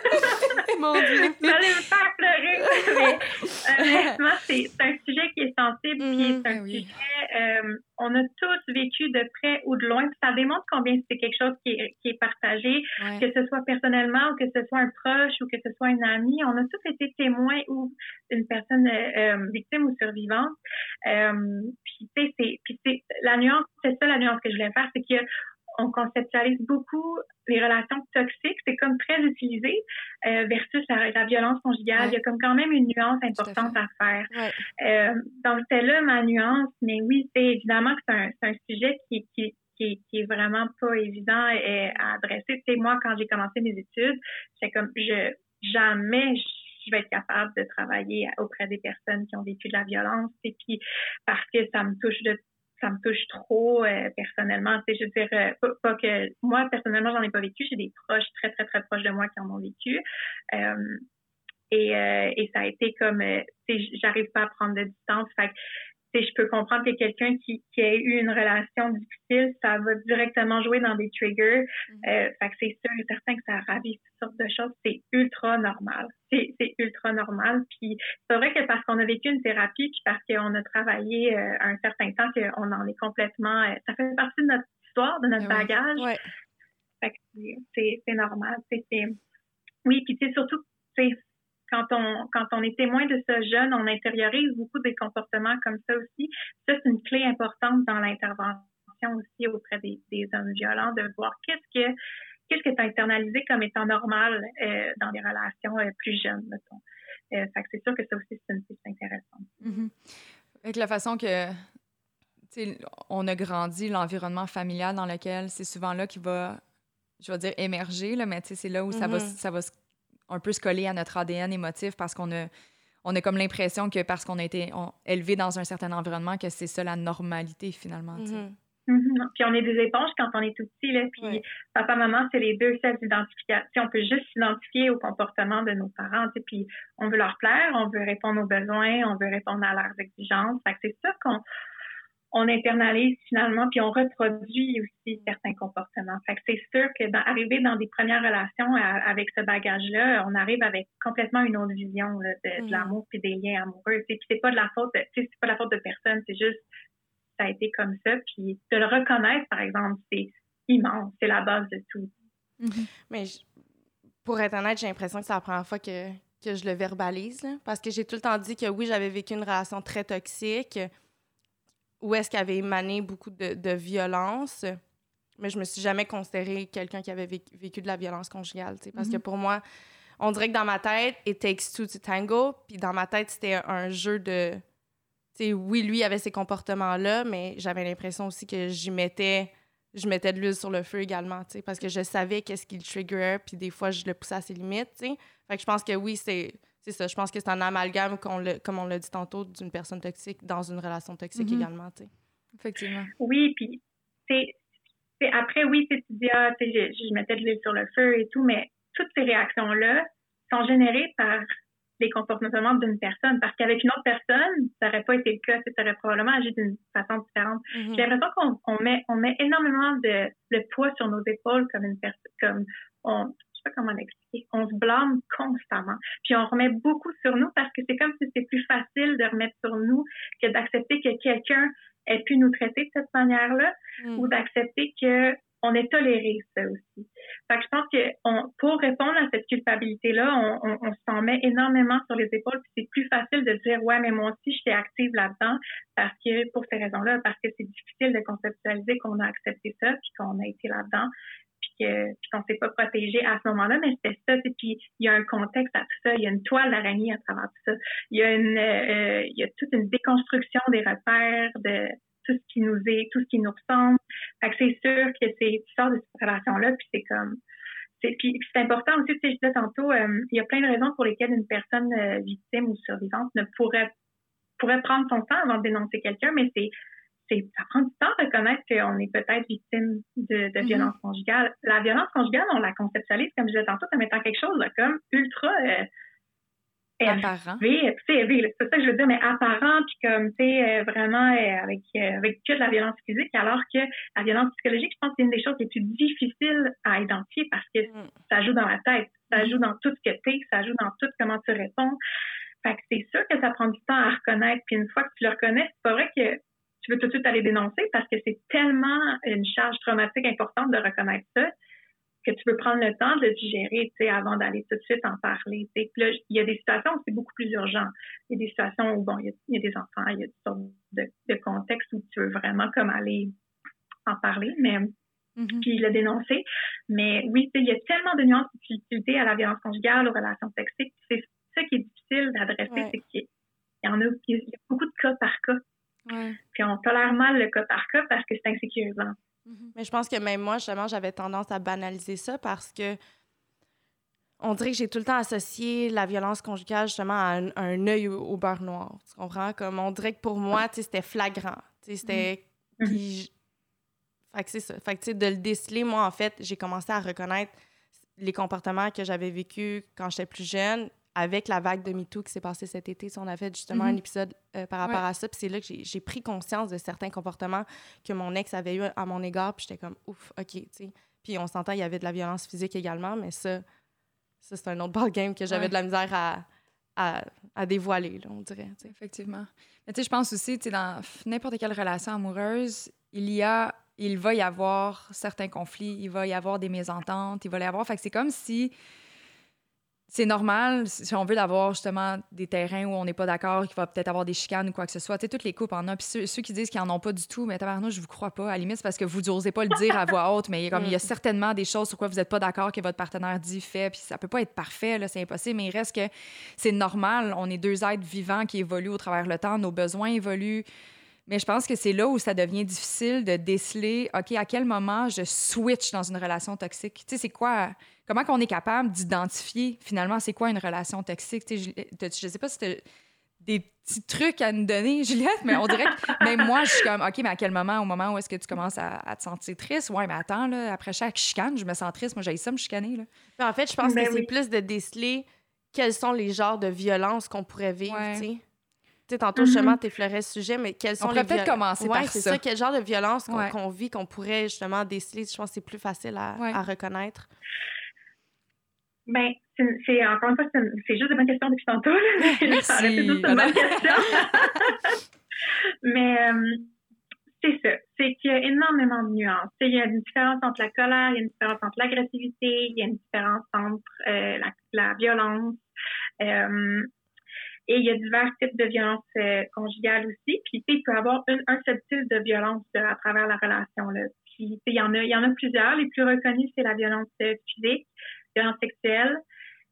Mon Dieu. Vous allez me faire pleurer. Mais *laughs* honnêtement, c'est un sujet qui est sensible, puis Mhm. c'est un Ben oui. sujet. euh, on a tous vécu de près ou de loin, puis ça démontre combien c'est quelque chose qui est, qui est partagé, Ouais. que ce soit personnellement ou que ce soit un proche ou que ce soit une amie. On a tous été témoins ou une personne euh, euh, victime ou survivante. Euh, puis, tu sais, c'est la nuance, c'est ça la nuance que je voulais faire, c'est que on conceptualise beaucoup les relations toxiques, c'est comme très utilisé euh, versus la, la violence conjugale. Ouais. Il y a comme quand même une nuance importante à, faire. Ouais. Euh, donc c'était là ma nuance, mais oui, c'est évidemment que c'est un, c'est un sujet qui, qui, qui, est- qui est vraiment pas évident à adresser. Tu sais, moi, quand j'ai commencé mes études, j'étais comme je jamais je vais être capable de travailler auprès des personnes qui ont vécu de la violence et puis parce que ça me touche de ça me touche trop euh, personnellement. Tu sais, je veux dire, euh, pas, que moi personnellement j'en ai pas vécu, j'ai des proches très très très proches de moi qui en ont vécu. Euh, et, euh, et ça a été comme, euh, tu sais, j'arrive pas à prendre de distance. Fait je peux comprendre que quelqu'un qui, qui a eu une relation difficile, ça va directement jouer dans des triggers. Euh, fait que c'est sûr et certain que ça ravive toutes sortes de choses. C'est ultra normal. C'est c'est ultra normal. Puis c'est vrai que parce qu'on a vécu une thérapie, puis parce qu'on a travaillé euh, un certain temps, qu'on en est complètement... euh, ça fait partie de notre histoire, de notre oui. bagage. Ouais. Fait que c'est- c'est normal. c'est- Oui, puis tu sais, surtout, tu sais, quand on, quand on est témoin de ça jeune, on intériorise beaucoup des comportements comme ça aussi. Ça, c'est une clé importante dans l'intervention aussi auprès des, des hommes violents, de voir qu'est-ce que qu'est-ce que tu as internalisé comme étant normal euh, dans des relations euh, plus jeunes, mettons. Euh, fait que c'est sûr que ça aussi, c'est une piste intéressante. Mhm. Avec la façon que on a grandi, l'environnement familial dans lequel c'est souvent là qui va, je vais dire, émerger, là, mais tu sais, c'est là où ça, va, Mhm. ça va se- un peu se coller à notre ADN émotif parce qu'on a, on a comme l'impression que parce qu'on a été on- élevé dans un certain environnement, que c'est ça la normalité finalement. Mhm. Mhm. Puis on est des éponges quand on est tout petit, là. Puis Ouais. papa, maman, c'est les deux seuls d'identification. On peut juste s'identifier au comportement de nos parents, tu sais. Puis on veut leur plaire, on veut répondre aux besoins, on veut répondre à leurs exigences. Fait que c'est ça qu'on on internalise finalement, puis on reproduit aussi certains comportements. Fait que c'est sûr que dans, arriver dans des premières relations à- avec ce bagage-là, on arrive avec complètement une autre vision là, de, de Mhm. l'amour puis des liens amoureux. Puis c'est pas de la faute, c'est pas de la faute de personne, c'est juste ça a été comme ça. Puis de le reconnaître, par exemple, c'est immense, c'est la base de tout. Mhm. Mais je- pour être honnête, j'ai l'impression que c'est la première fois que, que je le verbalise. là. parce que j'ai tout le temps dit que oui, j'avais vécu une relation très toxique, où est-ce qu'il avait émané beaucoup de, de violence, mais je me suis jamais considérée quelqu'un qui avait vécu, vécu de la violence conjugale. tu sais, Parce que Mhm. pour moi, on dirait que dans ma tête, it takes two to tango. Puis dans ma tête, c'était un jeu de. Sais, oui, lui avait ces comportements-là, mais j'avais l'impression aussi que j'y mettais. Je mettais de l'huile sur le feu également, tu sais, parce que je savais qu'est-ce qu'il triggerait, puis des fois, je le poussais à ses limites, tu sais. Fait que je pense que oui, c'est c'est ça. Je pense que c'est un amalgame, comme on l'a dit tantôt, d'une personne toxique dans une relation toxique mm-hmm. également, tu sais. Effectivement. Oui, puis c'est après, oui, tu dis, ah, je, je mettais de l'huile sur le feu et tout, mais toutes ces réactions-là sont générées par les comportements d'une personne. Parce qu'avec une autre personne, ça n'aurait pas été le cas. Ça aurait probablement agi d'une façon différente. Mm-hmm. J'ai l'impression qu'on on met, on met énormément de, de poids sur nos épaules comme une personne, comme on, sais pas comment l'expliquer? On se blâme constamment. Puis on remet beaucoup sur nous parce que c'est comme si c'était plus facile de remettre sur nous que d'accepter que quelqu'un ait pu nous traiter de cette manière-là mm. ou d'accepter que on est toléré ça aussi. Fait que je pense que on, pour répondre à cette culpabilité-là, on, on, on s'en met énormément sur les épaules, puis c'est plus facile de dire ouais, mais moi aussi j'étais active là-dedans parce que pour ces raisons-là, parce que c'est difficile de conceptualiser qu'on a accepté ça, puis qu'on a été là-dedans, puis qu'on s'est pas protégé à ce moment-là, mais c'était ça. Puis il y a un contexte à tout ça, il y a une toile d'araignée à travers tout ça, il y a une, euh, il y a toute une déconstruction des repères de tout ce qui nous est, tout ce qui nous ressemble. Fait que c'est sûr que c'est, tu sors de cette relation-là, puis c'est comme, c'est, puis, c'est important aussi, tu sais, je disais tantôt, euh, il y a plein de raisons pour lesquelles une personne euh, victime ou survivante ne pourrait, pourrait prendre son temps avant de dénoncer quelqu'un, mais c'est, ça prend du temps de reconnaître qu'on est peut-être victime de, de mm-hmm. violence conjugale. La violence conjugale, on la conceptualise, comme je disais tantôt, comme étant quelque chose comme ultra euh, apparent. C'est ça que je veux dire, mais apparent, puis comme, tu sais, euh, vraiment euh, avec, euh, avec que de la violence physique, alors que la violence psychologique, je pense que c'est une des choses les plus difficiles à identifier parce que mm. ça joue dans la tête, ça mm. joue dans tout ce que tu es, ça joue dans tout comment tu réponds. Fait que c'est sûr que ça prend du temps à reconnaître, puis une fois que tu le reconnais, c'est pas vrai que tu veux tout de suite aller dénoncer parce que c'est tellement une charge traumatique importante de reconnaître ça que tu peux prendre le temps de digérer, tu sais, avant d'aller tout de suite en parler. Puis là, il y a des situations où c'est beaucoup plus urgent. Il y a des situations où, bon, il y a, des enfants, il y a toutes sortes de, contextes où tu veux vraiment comme aller en parler, mais mm-hmm. puis le dénoncer. Mais oui, il y a tellement de nuances d'utilité à la violence conjugale, aux relations toxiques. C'est ça qui est difficile d'adresser, c'est qu'il y en a, il y a beaucoup de cas par cas. Puis on tolère mal le cas par cas parce que c'est insécurisant. Mhm. Mais je pense que même moi, justement, j'avais tendance à banaliser ça parce que on dirait que j'ai tout le temps associé la violence conjugale justement à un, œil au, beurre noir. Tu comprends? Comme on dirait que pour moi, c'était flagrant. C'était. Mhm. Fait que c'est ça. Fait que de le déceler, moi, en fait, j'ai commencé à reconnaître les comportements que j'avais vécus quand j'étais plus jeune avec la vague de MeToo qui s'est passée cet été, on a fait justement un mm-hmm. épisode euh, par rapport à ça. Puis c'est là que j'ai pris conscience de certains comportements que mon ex avait eu à mon égard. Puis j'étais comme, ouf, OK, tu sais. Puis on s'entend, il y avait de la violence physique également, mais ça, ça c'est un autre ballgame que j'avais de la misère à, à, à dévoiler, là, on dirait. Effectivement. Mais tu sais, je pense aussi, tu sais, dans n'importe quelle relation amoureuse, il y a, il va y avoir certains conflits, il va y avoir des mésententes, il va y avoir. Fait que c'est comme si c'est normal, si on veut d'avoir justement des terrains où on n'est pas d'accord, qu'il va peut-être avoir des chicanes ou quoi que ce soit. Tu sais, toutes les coupes en ont. Puis ceux, qui disent qu'ils n'en ont pas du tout, mais tabarnouche, je vous crois pas. À la limite, c'est parce que vous n'osez pas le dire à voix haute, mais comme il y a mm. certainement des choses sur quoi vous n'êtes pas d'accord que votre partenaire dit, fait, puis ça peut pas être parfait, là, c'est impossible, mais il reste que c'est normal. On est deux êtres vivants qui évoluent au travers le temps, nos besoins évoluent. Mais je pense que c'est là où ça devient difficile de déceler, OK, à quel moment je switch dans une relation toxique? Tu sais, c'est quoi comment qu'on est capable d'identifier finalement c'est quoi une relation toxique? Je, je sais pas si tu des petits trucs à nous donner, *laughs* Juliette, mais on dirait que même moi, je suis comme, OK, mais à quel moment, au moment où est-ce que tu commences à, te sentir triste? Ouais, mais attends, là, après chaque chicane, je me sens triste. Moi, j'ai ça me chicaner. Là. en fait, je pense ben que c'est plus de déceler quels sont les genres de violences qu'on pourrait vivre, tu sais. Tantôt, mm-hmm. justement, tu effleurais ce sujet, mais quels sont on les peut-être commencer par c'est ça. Quel genre de violence qu'on vit, qu'on pourrait justement déceler? Je pense que c'est plus facile à, à reconnaître. Ben, c'est encore une fois, c'est juste des bonnes questions depuis tantôt. Merci. une bonne question. Mais euh, c'est ça. C'est qu'il y a énormément de nuances. Il y a une différence entre la colère, il y a une différence entre l'agressivité, il y a une différence entre euh, la, la, violence. Euh, et il y a divers types de violences euh, conjugales aussi. Puis, il peut y avoir un seul type de violence à travers la relation. Là. Puis, il y en a, il y en a plusieurs. Les plus reconnus, c'est la violence physique, violence sexuelle.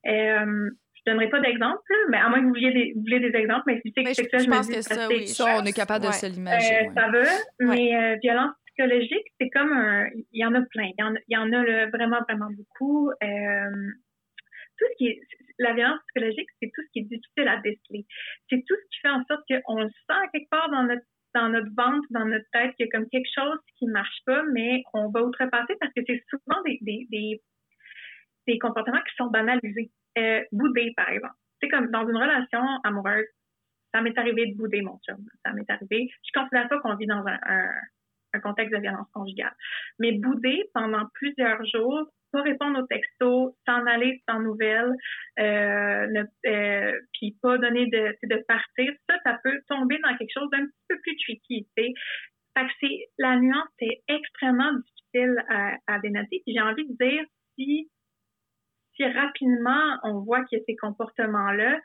Euh, je donnerai pas d'exemple, mais à moins que vous vouliez des, vous des exemples, mais si c'est que ça, je, pense que ça, oui. ça, on est capable de se l'imaginer. Ça va, mais euh, violence psychologique, c'est comme un... Il y en a plein. Il y en, il y en a vraiment, vraiment beaucoup. Euh, tout ce qui est... La violence psychologique, c'est tout ce qui est difficile à déceler. C'est tout ce qui fait en sorte qu'on le sent quelque part dans notre dans notre ventre, dans notre tête, qu'il y a comme quelque chose qui marche pas, mais on va outrepasser parce que c'est souvent des, des, des, des, comportements qui sont banalisés. Euh, bouder, par exemple. C'est comme dans une relation amoureuse, ça m'est arrivé de bouder mon chum. Ça m'est arrivé. Je considère pas qu'on vit dans un, un, contexte de violence conjugale. Mais bouder pendant plusieurs jours, pas répondre aux textos, s'en aller sans nouvelles, euh, euh, puis pas donner de, de partir, ça, ça peut tomber dans quelque chose d'un petit peu plus tricky, tu. Fait que c'est, la nuance est extrêmement difficile à, à dénoter. J'ai envie de dire, si, si rapidement on voit qu'il y a ces comportements-là,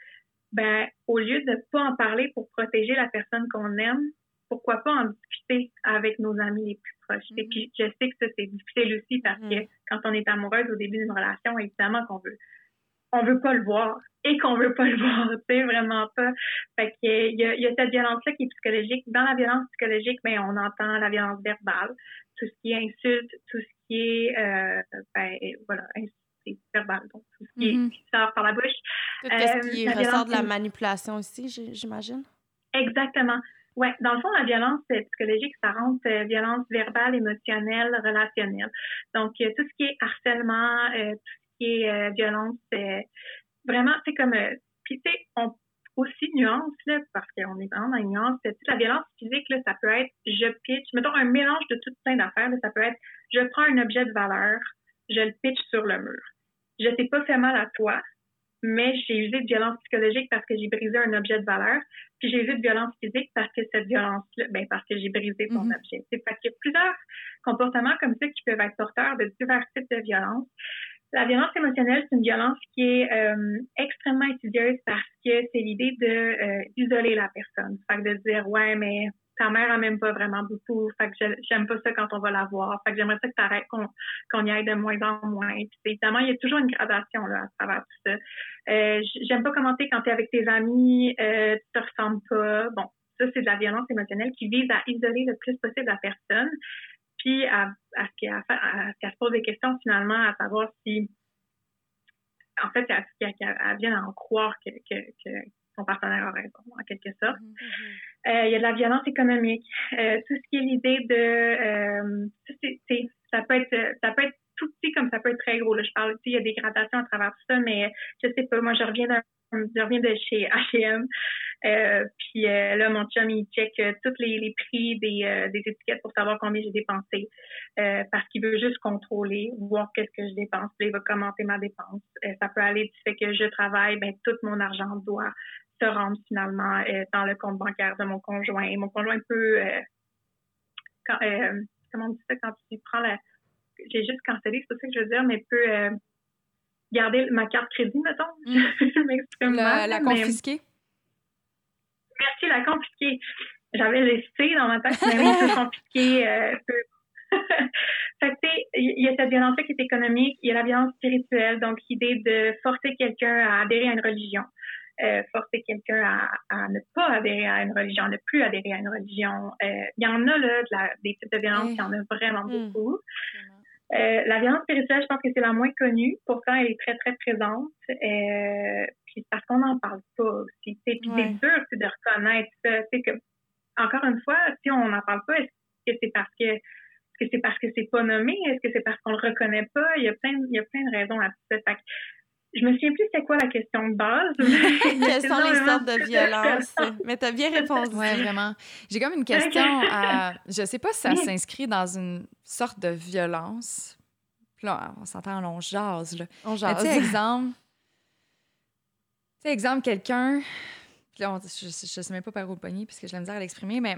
ben, au lieu de pas en parler pour protéger la personne qu'on aime, pourquoi pas en discuter avec nos amis les plus proches. Et mm-hmm. puis, je sais que ça, c'est difficile aussi parce que mm. quand on est amoureuse au début d'une relation, évidemment qu'on veut, on veut pas le voir et qu'on veut pas le voir, tu sais, vraiment pas. Fait qu'il y a, il y a cette violence-là qui est psychologique. Dans la violence psychologique, ben, on entend la violence verbale, tout ce qui est insulte, tout ce qui est, euh, ben, voilà, c'est verbal, donc tout ce qui, mm-hmm. sort par la bouche. Tout ce qui euh, ressort de la manipulation aussi, j'imagine. Exactement. Ouais, dans le fond, la violence euh, psychologique, ça rentre euh, violence verbale, émotionnelle, relationnelle. Donc, euh, tout ce qui est harcèlement, tout ce qui est violence, vraiment, c'est comme, puis tu sais, on aussi nuance parce qu'on est vraiment dans une nuance. La violence physique, ça peut être je pitch, mettons un mélange de toutes plein d'affaires. Ça peut être je prends un objet de valeur, je le pitch sur le mur. Je t'ai pas fait mal à toi, mais j'ai usé de violence psychologique parce que j'ai brisé un objet de valeur, puis j'ai usé de violence physique parce que cette violence-là, ben parce que j'ai brisé ton mm-hmm. objet. C'est parce qu'il y a plusieurs comportements comme ça qui peuvent être porteurs de divers types de violence. La violence émotionnelle, c'est une violence qui est euh, extrêmement étudieuse parce que c'est l'idée de euh, d'isoler la personne. Fait que de dire ouais mais ta mère elle m'aime pas vraiment beaucoup, fait que j'aime pas ça quand on va la voir, fait que j'aimerais ça que t'arrêtes qu'on y aille de moins en moins. Puis évidemment, il y a toujours une gradation là à travers tout ça. Euh, j'aime pas commenter quand tu es avec tes amis, euh, tu te ressembles pas. Bon, ça c'est de la violence émotionnelle qui vise à isoler le plus possible la personne, puis à, à ce qu'elle se pose des questions finalement, à savoir si en fait, qu'elle vient en croire que, que, que son partenaire a raison, en quelque sorte. Mm-hmm, mm-hmm. Euh, il y a de la violence économique. Euh, tout ce qui est l'idée de... Euh, ça peut être ça peut être tout petit comme ça peut être très gros. Là. Je parle, il y a des gradations à travers tout ça, mais je sais pas, moi, je reviens je reviens de chez H&M, euh, puis euh, là, mon chum, il check euh, tous les, les prix des, des étiquettes pour savoir combien j'ai dépensé, parce qu'il veut juste contrôler, voir qu'est-ce que je dépense, puis il va commenter ma dépense. ça peut aller du fait que je travaille, ben tout mon argent doit se rendre finalement dans le compte bancaire de mon conjoint. Mon conjoint peut, quand, comment on dit ça, quand tu prends la j'ai juste cancellé, c'est pas ça que je veux dire, mais peut euh, garder ma carte crédit, mettons. Mm. *laughs* la, la confisquer? Merci, la confisquer. J'avais laissé dans ma tête, mais oui, peut *laughs* confisquer. Euh, *laughs* fait il y a cette violence qui est économique, il y a la violence spirituelle, donc l'idée de forcer quelqu'un à adhérer à une religion. Euh, forcer quelqu'un à, à, ne pas adhérer à une religion, à ne plus adhérer à une religion. Euh, il y en a là, de la, des types de violence, il y en a vraiment mm. beaucoup. Euh, la violence spirituelle, je pense que c'est la moins connue. Pourtant, elle est très, très présente. Euh, puis parce qu'on n'en parle pas aussi. Puis c'est dur de reconnaître ça. Que, encore une fois, si on n'en parle pas, est-ce que c'est parce que est-ce que c'est parce que c'est pas nommé? Est-ce que c'est parce qu'on le reconnaît pas? Il y a plein, il y a plein de raisons à tout ça. Fait que, je me souviens plus c'est quoi la question de base. *laughs* Quelles sont les sortes de violences? Mais tu as bien répondu. Oui, vraiment. J'ai comme une question à... Je sais pas si ça s'inscrit dans une sorte de violence. là, on s'entend, on jase. Là. On jase. Tu sais, exemple... Tu sais, exemple, quelqu'un... Là, je, je sais même pas par où le pogner puisque j'ai la misère à l'exprimer, mais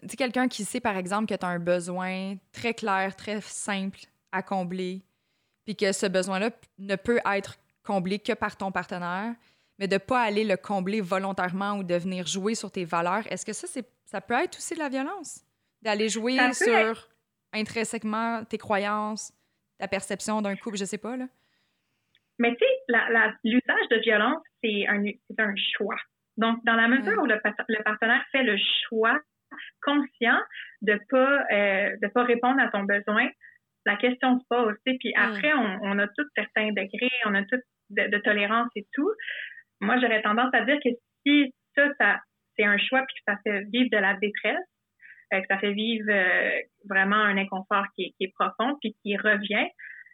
tu sais, quelqu'un qui sait, par exemple, que tu as un besoin très clair, très simple à combler, puis que ce besoin-là ne peut être comblé que par ton partenaire, mais de ne pas aller le combler volontairement ou de venir jouer sur tes valeurs, est-ce que ça, c'est, ça peut être aussi de la violence? D'aller jouer sur intrinsèquement tes croyances, ta perception d'un couple, je sais pas, là? Mais tu sais, l'usage de violence, c'est un, un choix. Donc, dans la mesure où le, le, partenaire fait le choix conscient de pas euh, de pas répondre à ton besoin, la question se pose. Puis après, on, on, a tous certains degrés, on a tous de, tolérance et tout. Moi, j'aurais tendance à dire que si ça, ça c'est un choix puis que ça fait vivre de la détresse, euh, que ça fait vivre euh, vraiment un inconfort qui est, profond puis qui revient,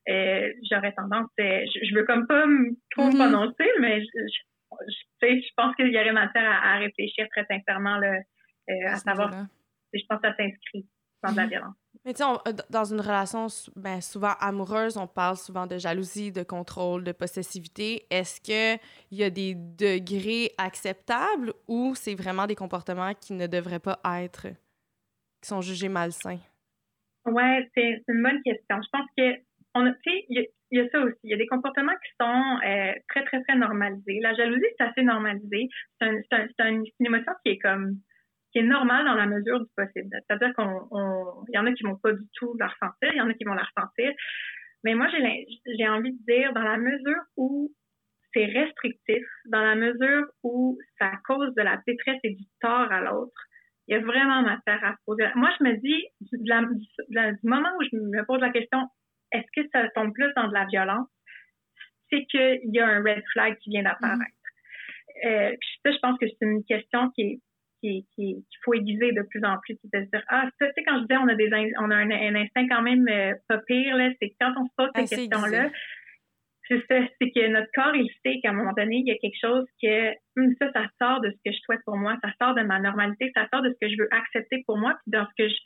euh, j'aurais tendance, je, veux comme pas trop me mm-hmm. prononcer, mais je, je, pense qu'il y aurait matière à, à réfléchir très sincèrement là, à savoir je pense que ça s'inscrit dans de la mm-hmm. violence. Mais tu sais, dans une relation ben, souvent amoureuse, on parle souvent de jalousie, de contrôle, de possessivité. Est-ce qu'il y a des degrés acceptables ou c'est vraiment des comportements qui ne devraient pas être, qui sont jugés malsains? Oui, c'est une bonne question. Je pense que, il y, a ça aussi. Il y a des comportements qui sont euh, très, très, très normalisés. La jalousie, c'est assez normalisé. C'est une émotion qui est comme qui est normal dans la mesure du possible. C'est-à-dire qu'on, il y en a qui vont pas du tout la ressentir, il y en a qui vont la ressentir. Mais moi, j'ai, j'ai envie de dire, dans la mesure où c'est restrictif, dans la mesure où ça cause de la détresse et du tort à l'autre, il y a vraiment matière à se poser. Moi, je me dis, du, moment où je me pose la question, est-ce que ça tombe plus dans de la violence, c'est qu'il y a un red flag qui vient d'apparaître. Euh, ça, je pense que c'est une question qui est qu'il qui, faut aiguiser de plus en plus. C'est à dire, ah, ça, tu sais, quand je disais on a des on a un, instinct quand même euh, pas pire, là, c'est quand on se pose ces questions-là, c'est ça, c'est que notre corps, il sait qu'à un moment donné, il y a quelque chose que, hum, ça, ça sort de ce que je souhaite pour moi, ça sort de ma normalité, ça sort de ce que je veux accepter pour moi, puis dans ce que je,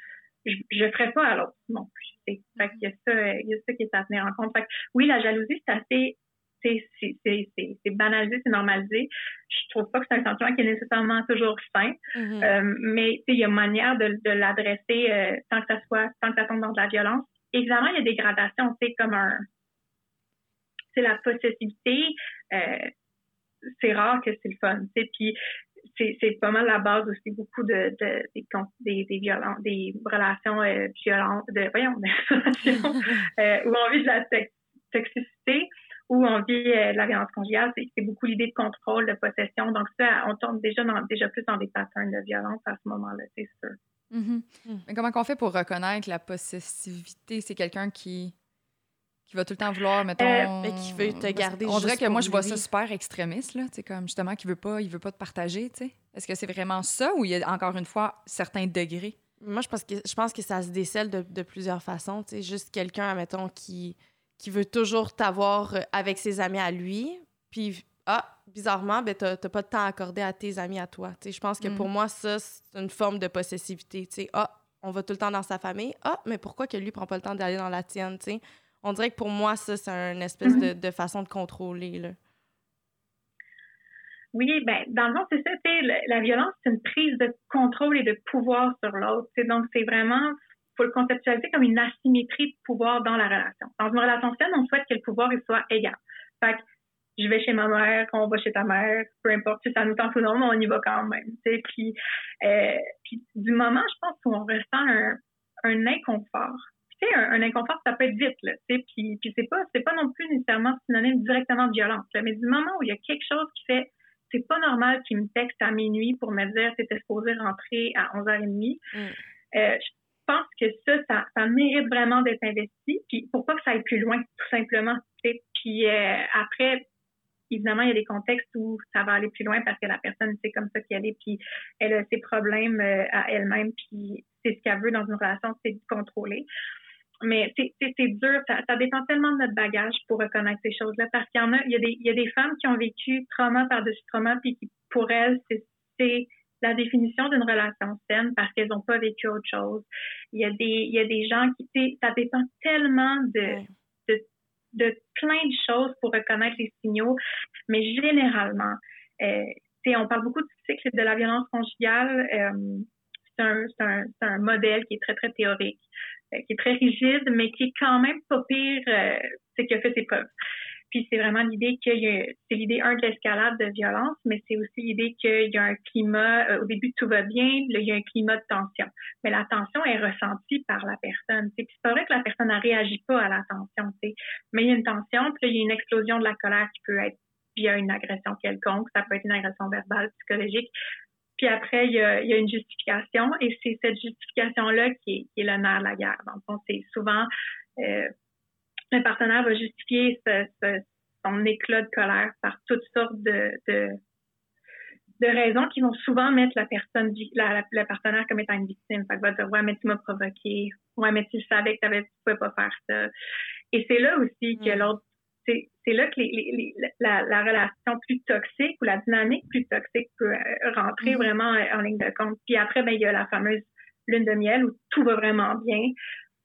je, je ferais pas à l'autre non plus. Fait qu'il y a ça, il y a ça qui est à tenir en compte. Fait que, oui, la jalousie, c'est assez c'est banalisé, c'est normalisé. Je trouve pas que c'est un sentiment qui est nécessairement toujours sain, mm-hmm. euh, mais il y a une manière de, de l'adresser euh, sans que ça soit, sans que ça tombe dans de la violence. Évidemment, il y a des gradations, c'est comme un, c'est la possessivité. Euh, c'est rare que c'est le fun, puis c'est pas mal la base aussi beaucoup de, de des, des, des des relations violentes, de voyons, des *laughs* relations *laughs* où on vit de la toxicité où on vit euh, la violence conjugale, c'est beaucoup l'idée de contrôle, de possession. Donc ça, on tombe déjà, dans, déjà plus dans des patterns de violence à ce moment-là, c'est sûr. Mm-hmm. Mm. Mais comment on fait pour reconnaître la possessivité? C'est quelqu'un qui qui va tout le temps vouloir, mettons... Euh, qui veut te garder On dirait que moi, je vois ça super extrémiste, là, comme justement, qui veut pas, il veut pas te partager, tu sais. Est-ce que c'est vraiment ça ou il y a encore une fois certains degrés? Moi, je pense que, je pense que ça se décèle de, de plusieurs façons, tu sais. Juste quelqu'un, mettons, qui qui veut toujours t'avoir euh, avec ses amis à lui. Puis, ah, bizarrement, ben, t'as pas de temps à accorder à tes amis à toi. je pense que pour mm. moi, ça, c'est une forme de possessivité. sais ah, on va tout le temps dans sa famille. Ah, mais pourquoi que lui prend pas le temps d'aller dans la tienne? sais? On dirait que pour moi, ça, c'est une espèce de, mm-hmm. de, façon de contrôler. Là. Oui, ben dans le fond, c'est ça, la violence, c'est une prise de contrôle et de pouvoir sur l'autre. Donc, c'est vraiment faut le conceptualiser comme une asymétrie de pouvoir dans la relation. Dans une relation saine, on souhaite que le pouvoir soit égal. Fait que je vais chez ma mère, on va chez ta mère, peu importe si ça nous tente ou non, mais on y va quand même. Puis, euh, puis du moment, je pense, où on ressent un, un inconfort. Tu sais, un, inconfort, ça peut être vite, là, puis, puis c'est pas, c'est pas non plus nécessairement synonyme directement de violence, là, mais du moment où il y a quelque chose qui fait, c'est pas normal qu'il me texte à minuit pour me dire t'étais supposé rentrer à 11h30, mm. euh, je pense que ça, ça, mérite vraiment d'être investi. Puis pourquoi que ça aille plus loin, tout simplement. Puis euh, après, évidemment, il y a des contextes où ça va aller plus loin parce que la personne sait comme ça qu'elle est, puis elle a ses problèmes euh, à elle-même, puis c'est ce qu'elle veut dans une relation, c'est de contrôler. Mais c'est dur, ça, dépend tellement de notre bagage pour reconnaître ces choses-là, parce qu'il y en a, il y a des, il y a des femmes qui ont vécu trauma par-dessus trauma, puis qui, pour elles, c'est la définition d'une relation saine parce qu'elles n'ont pas vécu autre chose. Il y a des, il y a des gens qui, ça dépend tellement de, de, de, plein de choses pour reconnaître les signaux, mais généralement, euh, on parle beaucoup du cycle de la violence conjugale. Euh, c'est un, un, un, modèle qui est très, très théorique, euh, qui est très rigide, mais qui est quand même pas pire, euh, c'est qui a fait ses preuves. Puis c'est vraiment l'idée a, c'est l'idée un de l'escalade de violence, mais c'est aussi l'idée qu'il y a un climat, euh, au début tout va bien, là, il y a un climat de tension. Mais la tension est ressentie par la personne. C'est vrai que la personne ne réagit pas à la tension, mais il y a une tension, puis il y a une explosion de la colère qui peut être via une agression quelconque, ça peut être une agression verbale, psychologique. Puis après, il y a, une justification, et c'est cette justification-là qui est, qui est le nerf de la guerre. Dans souvent euh, un partenaire va justifier son éclat de colère par toutes sortes de, de, raisons qui vont souvent mettre la personne, la, la, partenaire comme étant une victime. Fait va dire, ouais, mais tu m'as provoqué. Ouais, mais tu savais que tu pouvais pas faire ça. Et c'est là aussi que mm. l'autre, c'est, là que les, la, la, relation plus toxique ou la dynamique plus toxique peut euh, rentrer mm. vraiment en, ligne de compte. Puis après, ben, il y a la fameuse lune de miel où tout va vraiment bien.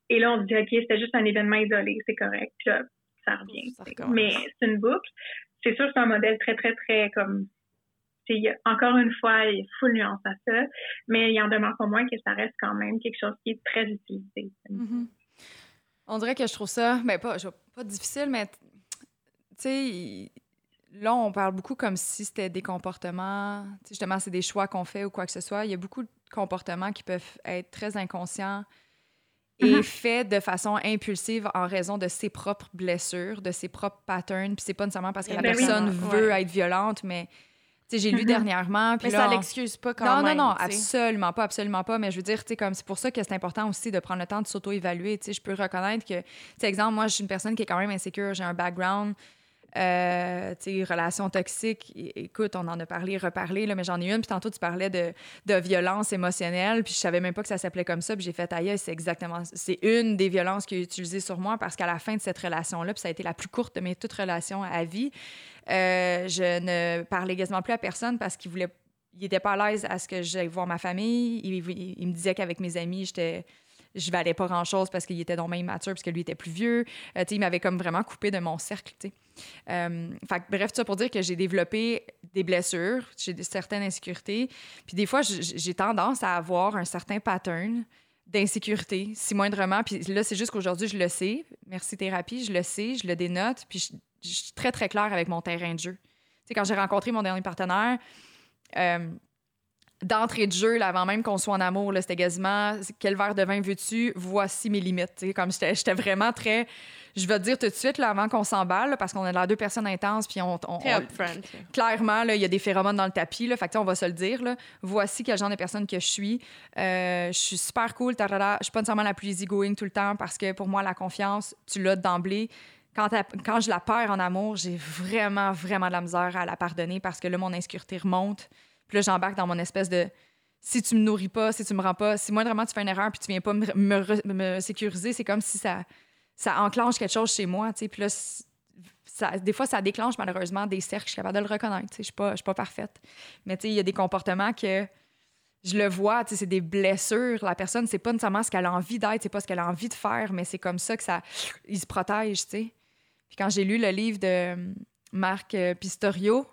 Et là, on se dit, OK, c'était juste un événement isolé, c'est correct. Puis là, ça revient. Mais c'est une boucle. C'est sûr que c'est un modèle très, très, très comme. Encore une fois, il y a full nuance à ça, mais il en demeure pas moins que ça reste quand même quelque chose qui est très utilisé. Mm-hmm. On dirait que je trouve ça, mais ben, pas, pas difficile, mais tu sais, là, on parle beaucoup comme si c'était des comportements, justement, c'est des choix qu'on fait ou quoi que ce soit. Il y a beaucoup de comportements qui peuvent être très inconscients, et mm-hmm. fait de façon impulsive en raison de ses propres blessures, de ses propres patterns. Puis c'est pas nécessairement parce que la ben personne veut être violente, mais j'ai lu mm-hmm. dernièrement. Puis mais ça l'excuse pas quand non, même. Non, non, non, absolument pas, absolument pas. Mais je veux dire, comme c'est pour ça que c'est important aussi de prendre le temps de s'auto-évaluer. Je peux reconnaître que, exemple, moi, je suis une personne qui est quand même insécure, j'ai un background euh, relations toxiques, écoute, on en a parlé, reparlé, mais j'en ai une. Puis tantôt, tu parlais de, violence émotionnelle, puis je savais même pas que ça s'appelait comme ça. Puis j'ai fait, aïe, c'est exactement, c'est une des violences qu'il a utilisées sur moi parce qu'à la fin de cette relation-là, puis ça a été la plus courte de mes toutes relations à vie, euh, je ne parlais quasiment plus à personne parce qu'il voulait, il était pas à l'aise à ce que j'aille voir ma famille. il me disait qu'avec mes amis, j'étais je valais pas grand-chose parce qu'il était dans même immature, parce que lui était plus vieux. Euh, il m'avait comme vraiment coupé de mon cercle. Euh, fait, bref, ça pour dire que j'ai développé des blessures, j'ai certaines insécurités. Puis des fois, j'ai tendance à avoir un certain pattern d'insécurité, si moindrement. Puis là, c'est juste qu'aujourd'hui, je le sais. Merci thérapie, je le sais, je le dénote. Puis je, suis très, très claire avec mon terrain de jeu. sais, quand j'ai rencontré mon dernier partenaire, euh, d'entrée de jeu, avant même qu'on soit en amour, c'était quasiment quel verre de vin veux-tu, voici mes limites. Comme j'étais vraiment très. Je vais te dire tout de suite, là, avant qu'on s'emballe, parce qu'on est là deux personnes intenses, puis on. clairement, il y a des phéromones dans le tapis, là, fait que, on va se le dire. Là, voici quel genre de personne que je suis. Euh, je suis super cool, tarara. Je suis pas nécessairement la plus easygoing tout le temps, parce que pour moi, la confiance, tu l'as d'emblée. Quand, quand je la perds en amour, j'ai vraiment, vraiment de la misère à la pardonner parce que là, mon insécurité remonte. Puis là, j'embarque dans mon espèce de si tu me nourris pas, si tu me rends pas, si moi vraiment tu fais une erreur puis tu viens pas me, sécuriser, c'est comme si ça, ça enclenche quelque chose chez moi. Puis là, ça, des fois, ça déclenche malheureusement des cercles, je suis capable de le reconnaître. Je suis pas, parfaite. Mais il y a des comportements que je le vois, c'est des blessures. La personne, c'est pas nécessairement ce qu'elle a envie d'être, c'est pas ce qu'elle a envie de faire, mais c'est comme ça que ça, il se protège, tu sais. Puis quand j'ai lu le livre de Marc Pistorio,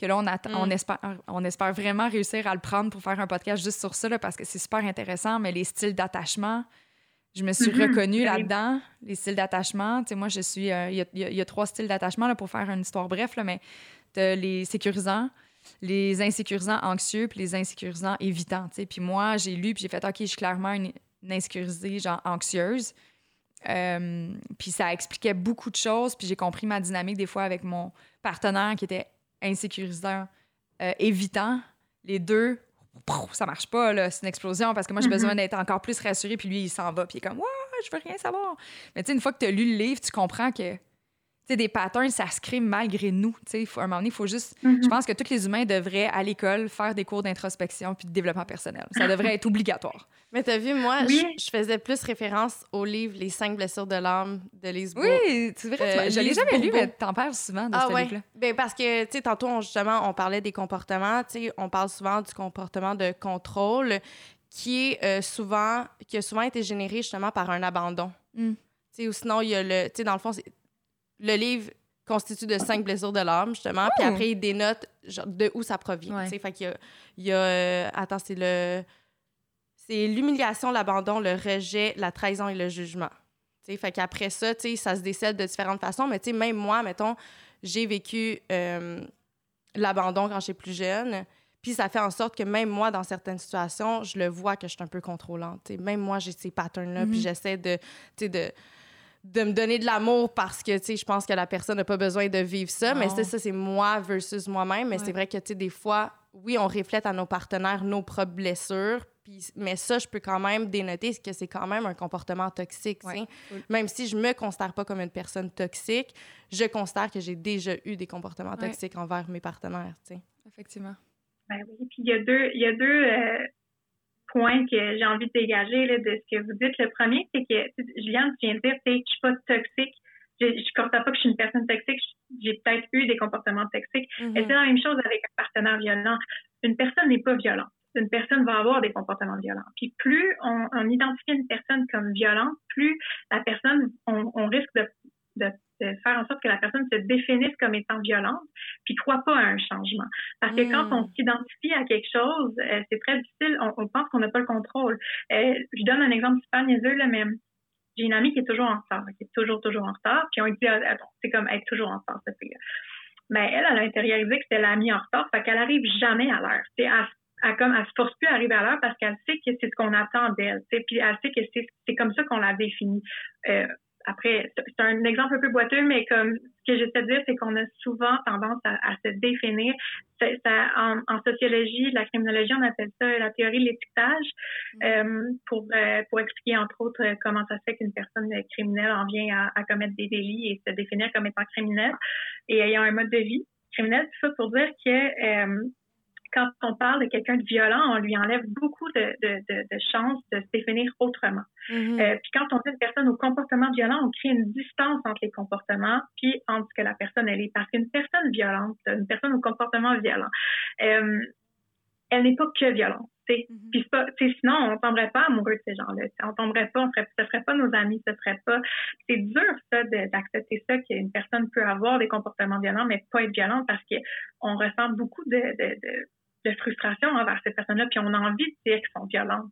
que là, on, attend, on, mm. espère, on espère vraiment réussir à le prendre pour faire un podcast juste sur ça, là, parce que c'est super intéressant, mais les styles d'attachement, je me suis mm-hmm. reconnue là-dedans, les styles d'attachement. Tu sais, moi, je suis... Euh, il y, a, trois styles d'attachement, pour faire une histoire bref, là, mais les sécurisants, les insécurisants anxieux, puis les insécurisants évitants, tu sais. Puis moi, j'ai lu, puis j'ai fait, OK, je suis clairement une, insécurisée, genre anxieuse. Euh, puis ça expliquait beaucoup de choses, puis j'ai compris ma dynamique des fois avec mon partenaire qui était insécurisant, euh, évitant, les deux, ça marche pas, là, c'est une explosion parce que moi, j'ai besoin mm-hmm. d'être encore plus rassurée, puis lui, il s'en va, puis il est comme, ouais, je veux rien savoir. Mais tu sais, une fois que tu as lu le livre, tu comprends que des patterns, ça se crée malgré nous. Tu sais, à un moment donné, il faut juste. Je mm-hmm. pense que tous les humains devraient, à l'école, faire des cours d'introspection puis de développement personnel. Ça *laughs* devrait être obligatoire. Mais t'as vu, moi, je, faisais plus référence au livre Les cinq blessures de l'âme de Lise Oui, c'est vrai. Euh, je l'ai jamais lu, mais t'en parles souvent de ah, ce ouais. livre-là. Ben, parce que, tu sais, tantôt, justement, on parlait des comportements. Tu sais, on parle souvent du comportement de contrôle qui est euh, souvent, qui a souvent été généré justement par un abandon. Mm. Tu sais, ou sinon, il y a le. Tu sais, dans le fond, le livre constitue de cinq blessures de l'âme, justement. Puis oh! après, il dénote genre, de où ça provient. Fait qu'il y a. Il y a euh, attends, c'est le. C'est l'humiliation, l'abandon, le rejet, la trahison et le jugement. sais fait qu'après ça, ça se décèle de différentes façons. Mais même moi, mettons, j'ai vécu euh, l'abandon quand j'étais plus jeune. Puis ça fait en sorte que même moi, dans certaines situations, je le vois que je suis un peu contrôlante. Même moi, j'ai ces patterns-là, puis mhm. j'essaie de, de, de me donner de l'amour parce que, tu sais, je pense que la personne n'a pas besoin de vivre ça. Mais ça, c'est moi versus moi-même. Mais c'est vrai que, tu sais, des fois, oui, on reflète à nos partenaires nos propres blessures. Puis, mais ça, je peux quand même dénoter que c'est quand même un comportement toxique. Même si je me considère pas comme une personne toxique, je considère que j'ai déjà eu des comportements toxiques envers mes partenaires. sais Effectivement. Ben oui. Puis il y a deux, il y a deux euh, point que j'ai envie de dégager là, de ce que vous dites. Le premier, c'est que, Juliane, tu viens de dire, que je suis pas toxique. Je ne constate pas que je suis une personne toxique. J'ai peut-être eu des comportements toxiques. Mm-hmm. Et c'est la même chose avec un partenaire violent. Une personne n'est pas violente. Une personne va avoir des comportements violents. Puis plus on, on identifie une personne comme violente, plus la personne, on, on risque de faire en sorte que la personne se définisse comme étant violente, puis croit pas à un changement. Parce que quand on hmm. s'identifie à quelque chose, euh, c'est très difficile, on, pense qu'on n'a pas le contrôle. Euh, je donne un exemple super niaiseux, là, mais j'ai une amie qui est toujours en retard, qui est toujours, toujours en retard, puis on dit, ah, c'est comme être toujours en retard, cette fille Mais elle, elle a intériorisé que c'était l'amie en retard, fait qu'elle arrive jamais à l'heure. Elle, elle, comme, elle se force plus à arriver à l'heure parce qu'elle sait que c'est ce qu'on attend d'elle, puis elle sait que c'est comme ça qu'on la définit. Euh, après, c'est un exemple un peu boiteux, mais comme ce que j'essaie de dire, c'est qu'on a souvent tendance à, se définir. Ça, en, sociologie, la criminologie, on appelle ça la théorie de l'étiquetage mm. euh, pour, euh, pour expliquer, entre autres, comment ça se fait qu'une personne criminelle en vient à, commettre des délits et se définir comme étant criminelle et ayant un mode de vie criminel. Tout ça pour dire que euh, quand on parle de quelqu'un de violent, on lui enlève beaucoup de, de, de, de chances de se définir autrement. Mm-hmm. euh, puis quand on dit une personne au comportement violent, on crée une distance entre les comportements, puis entre ce que la personne elle est. Parce qu'une personne violente, une personne au comportement violent, euh, elle n'est pas que violente. Mm-hmm. Puis pas, sinon, on tomberait pas amoureux de ces gens-là. On tomberait pas, on ferait, ce serait pas nos amis, ce serait pas. C'est dur ça d'accepter ça qu'une personne peut avoir des comportements violents, mais pas être violente parce qu'on ressent beaucoup de, de, de de frustration envers ces personnes-là, puis on a envie de dire qu'elles sont violentes,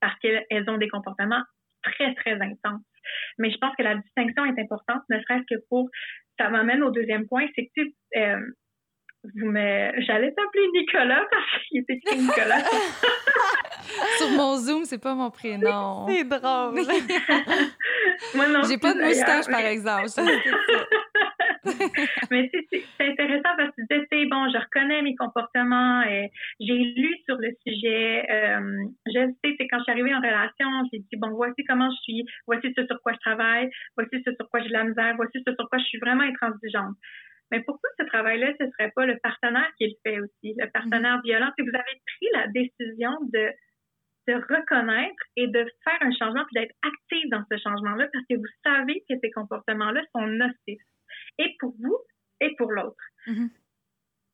parce qu'elles ont des comportements très, très intenses. Mais je pense que la distinction est importante, ne serait-ce que pour... Ça m'amène au deuxième point, c'est que tu... Euh, vous me... J'allais t'appeler Nicolas parce qu'il était écrit Nicolas. *laughs* Sur mon Zoom, c'est pas mon prénom. C'est drôle. *laughs* Moi non. J'ai pas de moustache, par exemple. *laughs* Mais c'est intéressant parce que tu disais, bon, je reconnais mes comportements, et j'ai lu sur le sujet, euh, je sais, c'est quand je suis arrivée en relation, j'ai dit, bon, voici comment je suis, voici ce sur quoi je travaille, voici ce sur quoi j'ai de la misère, voici ce sur quoi je suis vraiment intransigeante. Mais pourquoi ce travail-là, ce serait pas le partenaire qui le fait aussi, le partenaire mm-hmm. violent? Si vous avez pris la décision de de reconnaître et de faire un changement puis d'être actif dans ce changement-là parce que vous savez que ces comportements-là sont nocifs et pour vous et pour l'autre. Mm-hmm.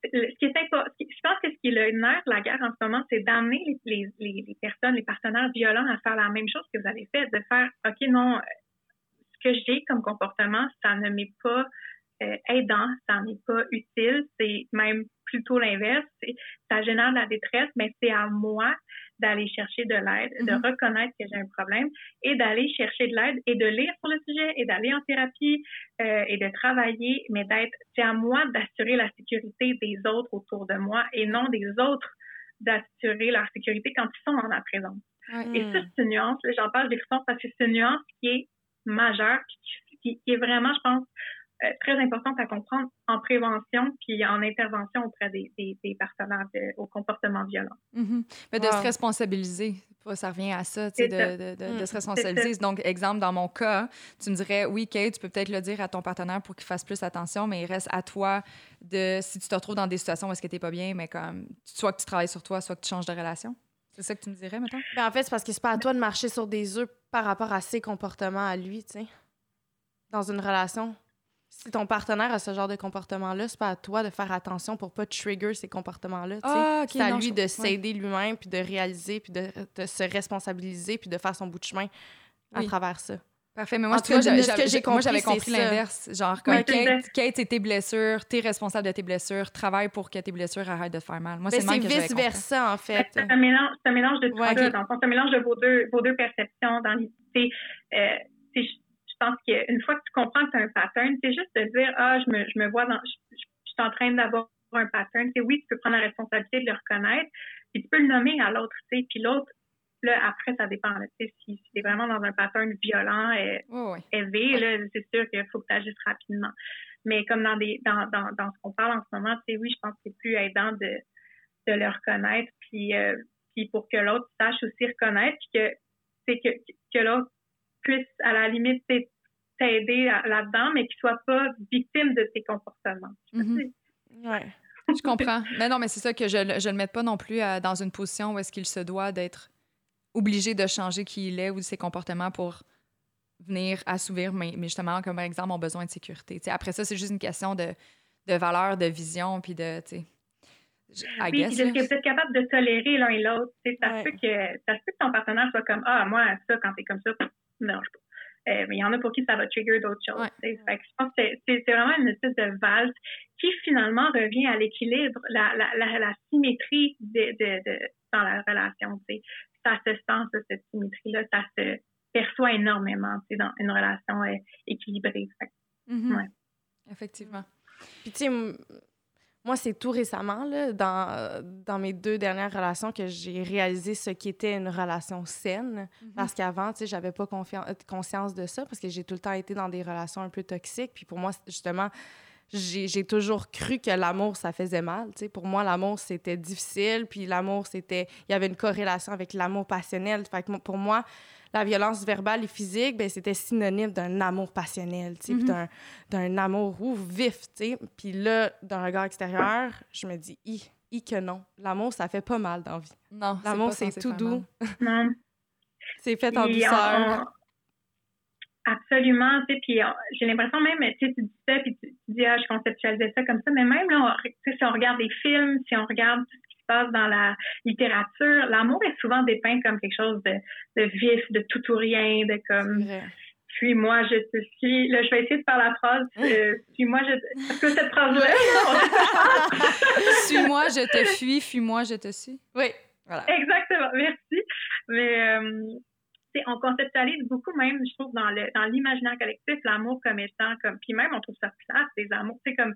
Ce qui est je pense que ce qui est le nerf de la guerre en ce moment, c'est d'amener les, les, les, personnes, les partenaires violents à faire la même chose que vous avez fait, de faire, OK, non, ce que j'ai comme comportement, ça ne m'est pas euh, aidant, ça n'est pas utile, c'est même plutôt l'inverse, ça génère de la détresse, mais c'est à moi d'aller chercher de l'aide, de mm-hmm. reconnaître que j'ai un problème et d'aller chercher de l'aide et de lire sur le sujet et d'aller en thérapie euh, et de travailler, mais d'être, c'est à moi d'assurer la sécurité des autres autour de moi et non des autres d'assurer leur sécurité quand ils sont en ma présence. Et ça, c'est une nuance, j'en parle des parce que c'est une nuance qui est majeure, qui, qui est vraiment, je pense, euh, très importante à comprendre en prévention puis en intervention auprès des, des, partenaires au comportement violent. Mm-hmm. Mais de se responsabiliser, ça revient à ça, de, de, de, de, se mm. responsabiliser. Donc, exemple, dans mon cas, tu me dirais, oui, Kate, tu peux peut-être le dire à ton partenaire pour qu'il fasse plus attention, mais il reste à toi de, si tu te retrouves dans des situations où est-ce que tu n'es pas bien, mais comme, soit que tu travailles sur toi, soit que tu changes de relation. C'est ça que tu me dirais, maintenant? En fait, c'est parce que c'est pas à toi de marcher sur des œufs par rapport à ses comportements à lui, tu sais, dans une relation si ton partenaire a ce genre de comportement-là, c'est pas à toi de faire attention pour pas trigger ces comportements-là. Ah, c'est à lui de s'aider lui-même, puis de réaliser, puis de, se responsabiliser, puis de faire son bout de chemin à travers ça. Parfait, mais moi, j'avais compris l'inverse. Genre, comme Kate, Kate, c'est tes blessures, t'es responsable de tes blessures, travaille pour que tes blessures arrêtent de te faire mal. Moi, c'est vice-versa, en fait. C'est un mélange, un mélange de tout ça, C'est un mélange de vos deux, vos deux perceptions dans l'idée. Euh, pense qu'une fois que tu comprends que tu as un pattern, c'est juste de dire, ah, je me, je me vois dans, je, suis en train d'avoir un pattern. C'est oui, tu peux prendre la responsabilité de le reconnaître, puis tu peux le nommer à l'autre, tu sais, puis l'autre, là, après, ça dépend. si, si tu es vraiment dans un pattern violent et élevé, là, c'est sûr qu'il faut que tu agisses rapidement. Mais comme dans des dans, dans, dans ce qu'on parle en ce moment, c'est oui, je pense que c'est plus aidant de, de le reconnaître, puis, euh, puis pour que l'autre sache aussi reconnaître, puis que c'est que, que l'autre puisse à la limite t'aider là-dedans, mais qu'il soit pas victime de tes comportements. Mm-hmm. Ouais. Je comprends. *laughs* Mais non, mais c'est ça que je ne le mette pas non plus euh, dans une position où est-ce qu'il se doit d'être obligé de changer qui il est ou ses comportements pour venir assouvir, mais, mais justement, comme par exemple, mon besoin de sécurité. après ça, c'est juste une question de, de valeur, de vision, puis de, tu oui, guess, puis être capable de tolérer l'un et l'autre. Ça, fait que, ça se peut que ton partenaire soit comme Ah, moi, ça, quand t'es comme ça, non, je pas. Euh, mais il y en a pour qui ça va trigger d'autres choses. Fait que je pense que c'est vraiment une espèce de valse qui finalement revient à l'équilibre, la, la, la, la, symétrie de, de, de, dans la relation. T'sais. Ça se sent, cette symétrie-là, ça se perçoit énormément dans une relation euh, équilibrée. Mm-hmm. ouais. Effectivement. Puis tu sais, moi, c'est tout récemment, là, dans, dans mes deux dernières relations, que j'ai réalisé ce qu'était une relation saine. Mhm. Parce qu'avant, tu sais, j'avais pas conscience de ça, parce que j'ai tout le temps été dans des relations un peu toxiques. Puis pour moi, justement, j'ai toujours cru que l'amour, ça faisait mal. Tu sais. Pour moi, l'amour, c'était difficile. Puis l'amour, c'était... Il y avait une corrélation avec l'amour passionnel. Fait que pour moi, la violence verbale et physique, ben, c'était synonyme d'un amour passionnel, tu sais, d'un amour ouf, vif, tu sais. Puis là, d'un regard extérieur, je me dis, i, i que non. L'amour, ça fait pas mal dans vie. Non, L'amour, c'est tout doux. *laughs* Non. c'est fait en douceur. Absolument, tu sais, puis j'ai l'impression même, tu sais, tu dis ça, puis tu, dis, ah, je conceptualisais ça comme ça, mais même là, si on regarde des films, si on regarde passe dans la littérature, l'amour est souvent dépeint comme quelque chose de, de vif, de tout ou rien, de comme suis-moi, je te suis. Là, je vais essayer de faire la phrase euh, *laughs* suis-moi, je te. Est-ce que cette phrase-là? *laughs* suis-moi, je te fuis, fuis-moi, je te suis. Oui, voilà. Exactement, merci. Mais euh, on conceptualise beaucoup même, je trouve, dans le dans l'imaginaire collectif, l'amour comme étant comme. Puis même, on trouve ça place, des amours. C'est comme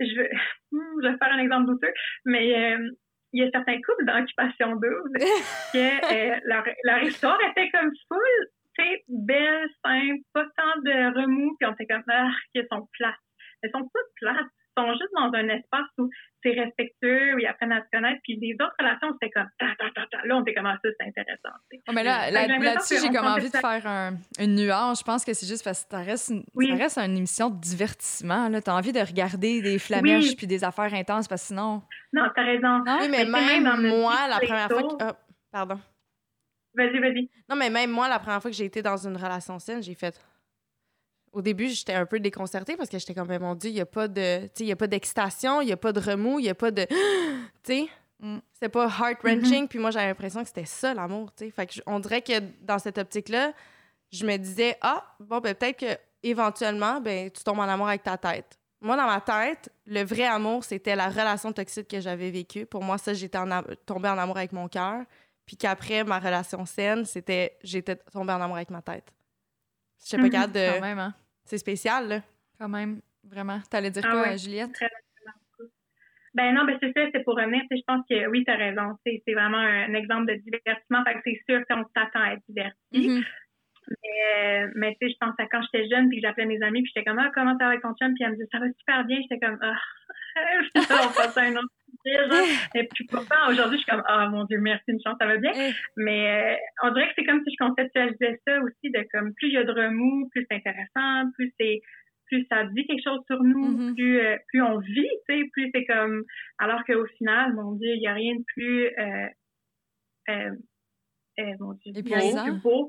je vais, hmm, je vais faire un exemple douteux, mais euh, il y a certains couples d'occupation double *laughs* que euh, leur, leur, histoire était comme full, tu sais, belle, simple, pas tant de remous, puis on était comme, ah, qu'elles sont plates. Elles sont toutes plates sont juste dans un espace où c'est respectueux, ils apprennent à se connaître. Puis les autres relations, c'était comme ta, ta, ta, ta. Là, on était comme ah, ça, c'est intéressant. Oh, mais là, là-dessus, j'ai comme envie de faire un, une nuance. Je pense que c'est juste parce que ça reste une, ça reste une émission de divertissement. Tu as envie de regarder des flamèches puis des affaires intenses parce que sinon. Non, t'as raison. Non, oui, mais, même, moi, la première fois que. Oh, pardon. Vas-y, vas-y. Non, mais même moi, la première fois que j'ai été dans une relation saine, j'ai fait au début, j'étais un peu déconcertée parce que j'étais comme, mon Dieu, il n'y a pas de, il a pas d'excitation, il n'y a pas de remous, il n'y a pas de, *gasps* tu sais, mm. c'est pas heart-wrenching. Mm-hmm. Puis moi, j'avais l'impression que c'était ça, l'amour, tu sais. Fait que on dirait que dans cette optique-là, je me disais, ah, bon, ben, peut-être que éventuellement, ben, tu tombes en amour avec ta tête. Moi, dans ma tête, le vrai amour, c'était la relation toxique que j'avais vécue. Pour moi, ça, j'étais tombée en amour avec mon cœur. Puis qu'après, ma relation saine, c'était j'étais tombée en amour avec ma tête. Je sais pas mm-hmm. de. Quand même, hein? C'est spécial, là. Quand même, vraiment. T'allais dire ah quoi, Juliette? Ben non, ben c'est ça, c'est pour revenir. Je pense que oui, tu as raison. C'est vraiment un exemple de divertissement. Fait que c'est sûr qu'on s'attend à être diverti. Mm-hmm. Mais, mais tu sais, je pense à quand j'étais jeune, puis que j'appelais mes amis, puis j'étais comme, ah, comment ça va avec ton chum? Puis elle me dit, ça va super bien. J'étais comme, ah, on passe à un autre Et puis pourtant, aujourd'hui, je suis comme, ah, mon Dieu, merci, une chance, ça va bien. Mais euh, on dirait que c'est comme si je conceptualisais ça aussi, de comme, plus il y a de remous, plus c'est intéressant, plus c'est plus ça dit quelque chose sur nous, mm-hmm. plus, euh, plus on vit, tu sais, plus c'est comme... Alors qu'au final, mon Dieu, il n'y a rien de plus... Euh, euh, mon Dieu, plus beau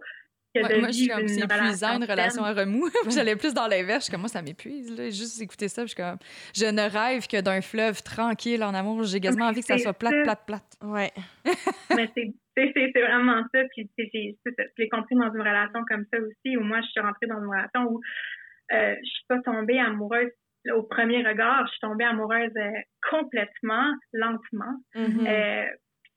moi, je suis comme, c'est épuisant, une relation à remous. *laughs* J'allais plus dans l'inverse. Je suis comme, moi, ça m'épuise. Juste écouter ça, je suis comme, je ne rêve que d'un fleuve tranquille en amour. J'ai quasiment envie que ça soit plate, plate, plate. Ouais. Mais c'est vraiment ça. Puis, je l'ai compris dans une relation comme ça aussi, où moi, je suis rentrée dans une relation où euh, je suis pas tombée amoureuse au premier regard. Je suis tombée amoureuse euh, complètement, lentement. Mm-hmm. euh,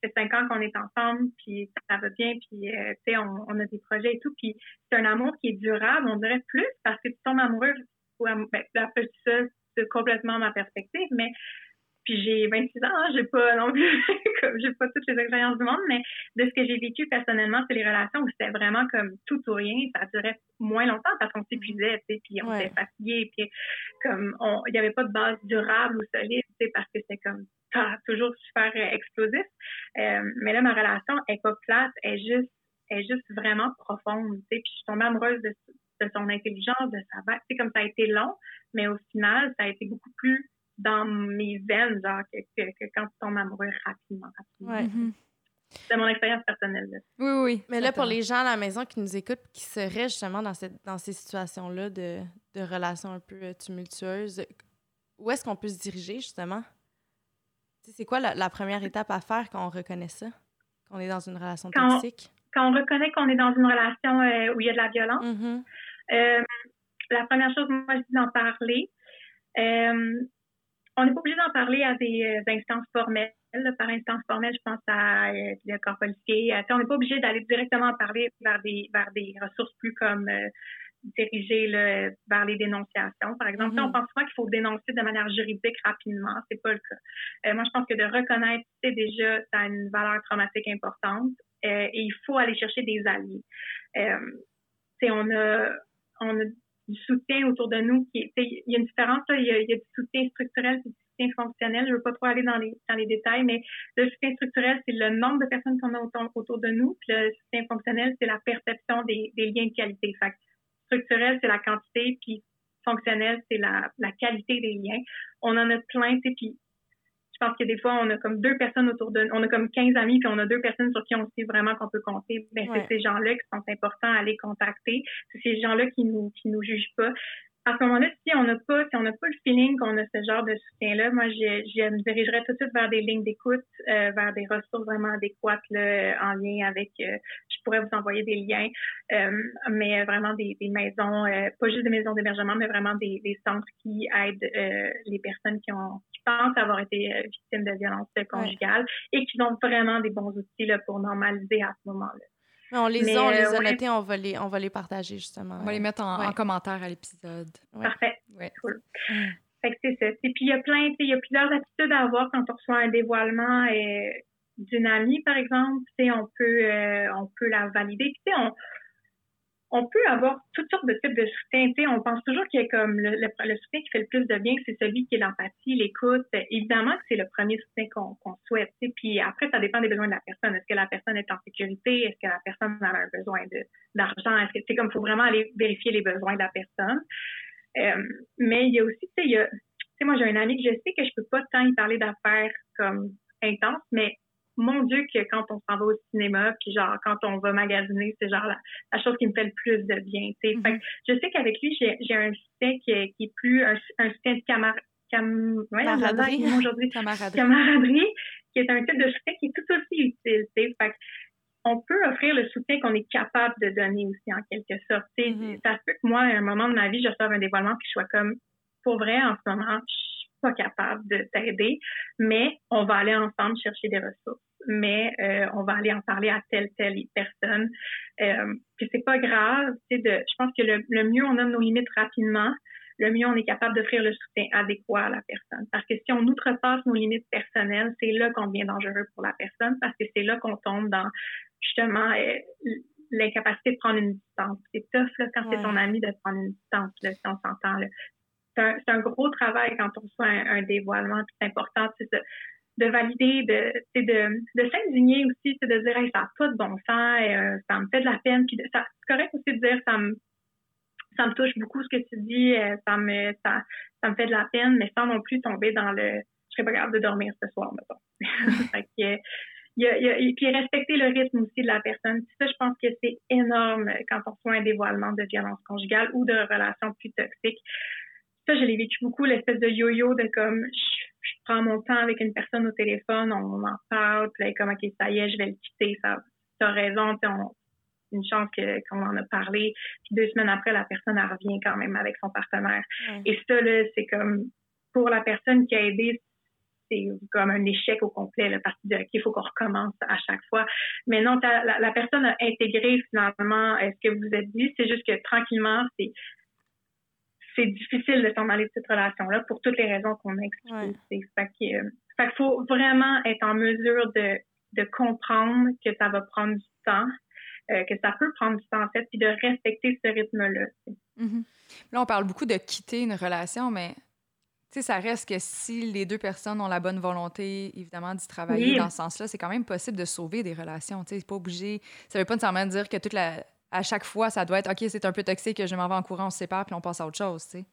fait cinq ans qu'on est ensemble, puis ça va bien, puis euh, tu sais, on, on, a des projets et tout, puis c'est un amour qui est durable, on dirait plus, parce que tu tombes amoureux, ou ben, après ça, c'est complètement ma perspective, mais puis j'ai 26 ans, hein, j'ai pas *laughs* non plus, j'ai pas toutes les expériences du monde, mais de ce que j'ai vécu personnellement, c'est les relations où c'était vraiment comme tout ou rien. Ça durait moins longtemps parce qu'on s'épuisait, tu sais, puis on était fatigué, puis comme il y avait pas de base durable ou solide, sais, parce que c'était comme toujours super euh, explosif. Euh, mais là, ma relation est pas plate, elle est juste, est juste vraiment profonde, tu sais. Puis je suis tombée amoureuse de, de son intelligence, de sa vague. Tu sais, comme ça a été long, mais au final, ça a été beaucoup plus dans mes veines, genre, que, que, quand tu tombes amoureux rapidement. Mm-hmm. C'est mon expérience personnelle. Oui, oui. Mais là, pour les gens à la maison qui nous écoutent, qui seraient justement dans, cette, dans ces situations-là de, de relations un peu euh, tumultueuses, où est-ce qu'on peut se diriger, justement? C'est quoi la, première étape à faire quand on reconnaît ça? Qu'on est dans une relation toxique? quand on reconnaît qu'on est dans une relation euh, où il y a de la violence, mm-hmm. euh, la première chose, moi, je dis d'en parler on n'est pas obligé d'en parler à des euh, instances formelles. Par instance formelle, je pense à euh, le corps policier. Euh, on n'est pas obligé d'aller directement en parler vers des, vers des ressources plus comme euh, dirigées vers les dénonciations. Par exemple, on mm-hmm. pense pas qu'il faut dénoncer de manière juridique rapidement. C'est pas le cas. moi, je pense que de reconnaître, c'est déjà, ça a une valeur traumatique importante et il faut aller chercher des alliés. on a, on a du soutien autour de nous. Qui, il y a une différence, il, y a, il y a, du soutien structurel et du soutien fonctionnel. Je ne veux pas trop aller dans les, dans les détails, mais le soutien structurel, c'est le nombre de personnes qu'on a autour, autour, de nous. Puis le soutien fonctionnel, c'est la perception des, des, liens de qualité. Fait structurel, c'est la quantité, puis fonctionnel, c'est la, la qualité des liens. On en a plein, puis je pense que des fois, on a comme deux personnes autour de on a comme 15 amis, puis on a deux personnes sur qui on sait vraiment qu'on peut compter. Ben, c'est ces gens-là qui sont importants à aller contacter. C'est ces gens-là qui nous, qui nous jugent pas à ce moment-là, si on n'a pas, si on n'a pas le feeling qu'on a ce genre de soutien-là, moi, je, je, me dirigerais tout de suite vers des lignes d'écoute, euh, vers des ressources vraiment adéquates là, en lien avec. Euh, je pourrais vous envoyer des liens, euh, mais vraiment des, des maisons, euh, pas juste des maisons d'hébergement, mais vraiment des, des centres qui aident les personnes qui ont, qui pensent avoir été victimes de violences conjugales et qui ont vraiment des bons outils là, pour normaliser à ce moment-là on les a, on les a notés, on va les, on va les partager justement. On va les mettre en, commentaire à l'épisode. Parfait. Cool. Mm. Fait que c'est ça. Et puis il y a plein, il y a plusieurs attitudes à avoir quand on reçoit un dévoilement euh, d'une amie, par exemple. on peut, euh, on peut la valider. Puis on, on peut avoir toutes sortes de types de soutien. on pense toujours qu'il y a comme le, le, soutien qui fait le plus de bien, c'est celui qui est l'empathie, l'écoute. Évidemment que c'est le premier soutien qu'on souhaite. Puis après, ça dépend des besoins de la personne. Est-ce que la personne est en sécurité? Est-ce que la personne a un besoin d'argent? Est-ce que c'est comme faut vraiment aller vérifier les besoins de la personne? Euh, mais il y a aussi, tu sais, moi j'ai un ami que je sais que je peux pas tant y parler d'affaires comme intenses, mais mon Dieu, que quand on s'en va au cinéma, puis genre, quand on va magasiner, c'est genre la, chose qui me fait le plus de bien, tu sais. Mm-hmm. je sais qu'avec lui, j'ai un soutien qui est, qui est plus un, un soutien de camar cam camaraderie, aujourd'hui, camaraderie. qui est un type de soutien qui est tout aussi utile, tu sais. Fait on peut offrir le soutien qu'on est capable de donner aussi, en quelque sorte. Mm-hmm. Ça se peut que moi, à un moment de ma vie, je reçoive un dévoilement, puis je sois comme, pour vrai, en ce moment, je suis pas capable de t'aider, mais on va aller ensemble chercher des ressources mais euh, on va aller en parler à telle, telle personne. Euh, puis c'est pas grave, de, je pense que le, le mieux on nomme nos limites rapidement, le mieux on est capable d'offrir le soutien adéquat à la personne. Parce que si on outrepasse nos limites personnelles, c'est là qu'on devient dangereux pour la personne parce que c'est là qu'on tombe dans justement euh, l'incapacité de prendre une distance. C'est tough là, quand c'est ton ami de prendre une distance, là, si on s'entend. C'est un, un, gros travail quand on reçoit un, un dévoilement. C'est important c'est de valider, de, de, de s'indigner aussi, de dire ça n'a pas de bon sens, euh, ça me fait de la peine. Puis c'est correct aussi de dire ça me ça me touche beaucoup ce que tu dis, euh, ça me ça, ça, me fait de la peine, mais sans non plus tomber dans le je serais pas capable de dormir ce soir, mettons. *laughs* fait que, il y a, y a, puis respecter le rythme aussi de la personne. Ça, je pense que c'est énorme quand on reçoit un dévoilement de violence conjugale ou de relations plus toxiques. Ça, je l'ai vécu beaucoup, l'espèce de yo-yo de comme je prends mon temps avec une personne au téléphone, on, en parle, puis là, comme, OK, ça y est, je vais le quitter, ça, as raison, on, une chance qu'on en a parlé. Puis deux semaines après, la personne, elle revient quand même avec son partenaire. Et ça, là, c'est comme, pour la personne qui a aidé, c'est comme un échec au complet, le parti de il faut qu'on recommence à chaque fois. Mais non, la, la, personne a intégré finalement ce que vous êtes dit? C'est juste que tranquillement, c'est c'est difficile de s'en aller de cette relation-là pour toutes les raisons qu'on a expliquées. Fait qu'il faut vraiment être en mesure de, de comprendre que ça va prendre du temps, euh, que ça peut prendre du temps en fait, puis de respecter ce rythme-là. Mm-hmm. Là, on parle beaucoup de quitter une relation, mais tu sais, ça reste que si les deux personnes ont la bonne volonté, évidemment, d'y travailler dans ce sens-là, c'est quand même possible de sauver des relations. Tu sais, pas obligé. Ça veut pas nécessairement dire que toute la, à chaque fois, ça doit être OK, c'est un peu toxique, je m'en vais en courant, on se sépare, puis on passe à autre chose, tu sais.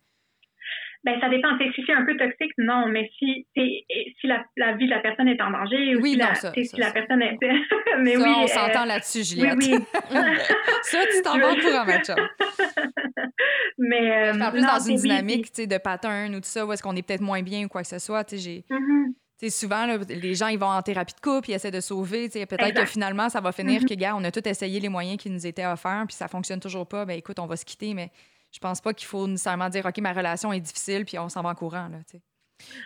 Ben, ça dépend. Si c'est un peu toxique, non. Mais si, si la, la, vie de la personne est en danger, oui, si, non, la, ça, si la personne est. *laughs* mais ça, oui, on euh... s'entend là-dessus, Juliette. Oui, oui. *laughs* ça, tu t'en vas en courant, ma chum. *laughs* Mais. Euh, parle plus non, dans une dynamique de pattern ou tout ça, où est-ce qu'on est peut-être moins bien ou quoi que ce soit. Tu sais, j'ai. Mm -hmm souvent, là, les gens ils vont en thérapie de couple, ils essaient de sauver. Peut-être que finalement, ça va finir mm -hmm. que, gars, on a tout essayé les moyens qui nous étaient offerts, puis ça fonctionne toujours pas. Ben écoute, on va se quitter, mais je pense pas qu'il faut nécessairement dire, OK, ma relation est difficile, puis on s'en va en courant. Là,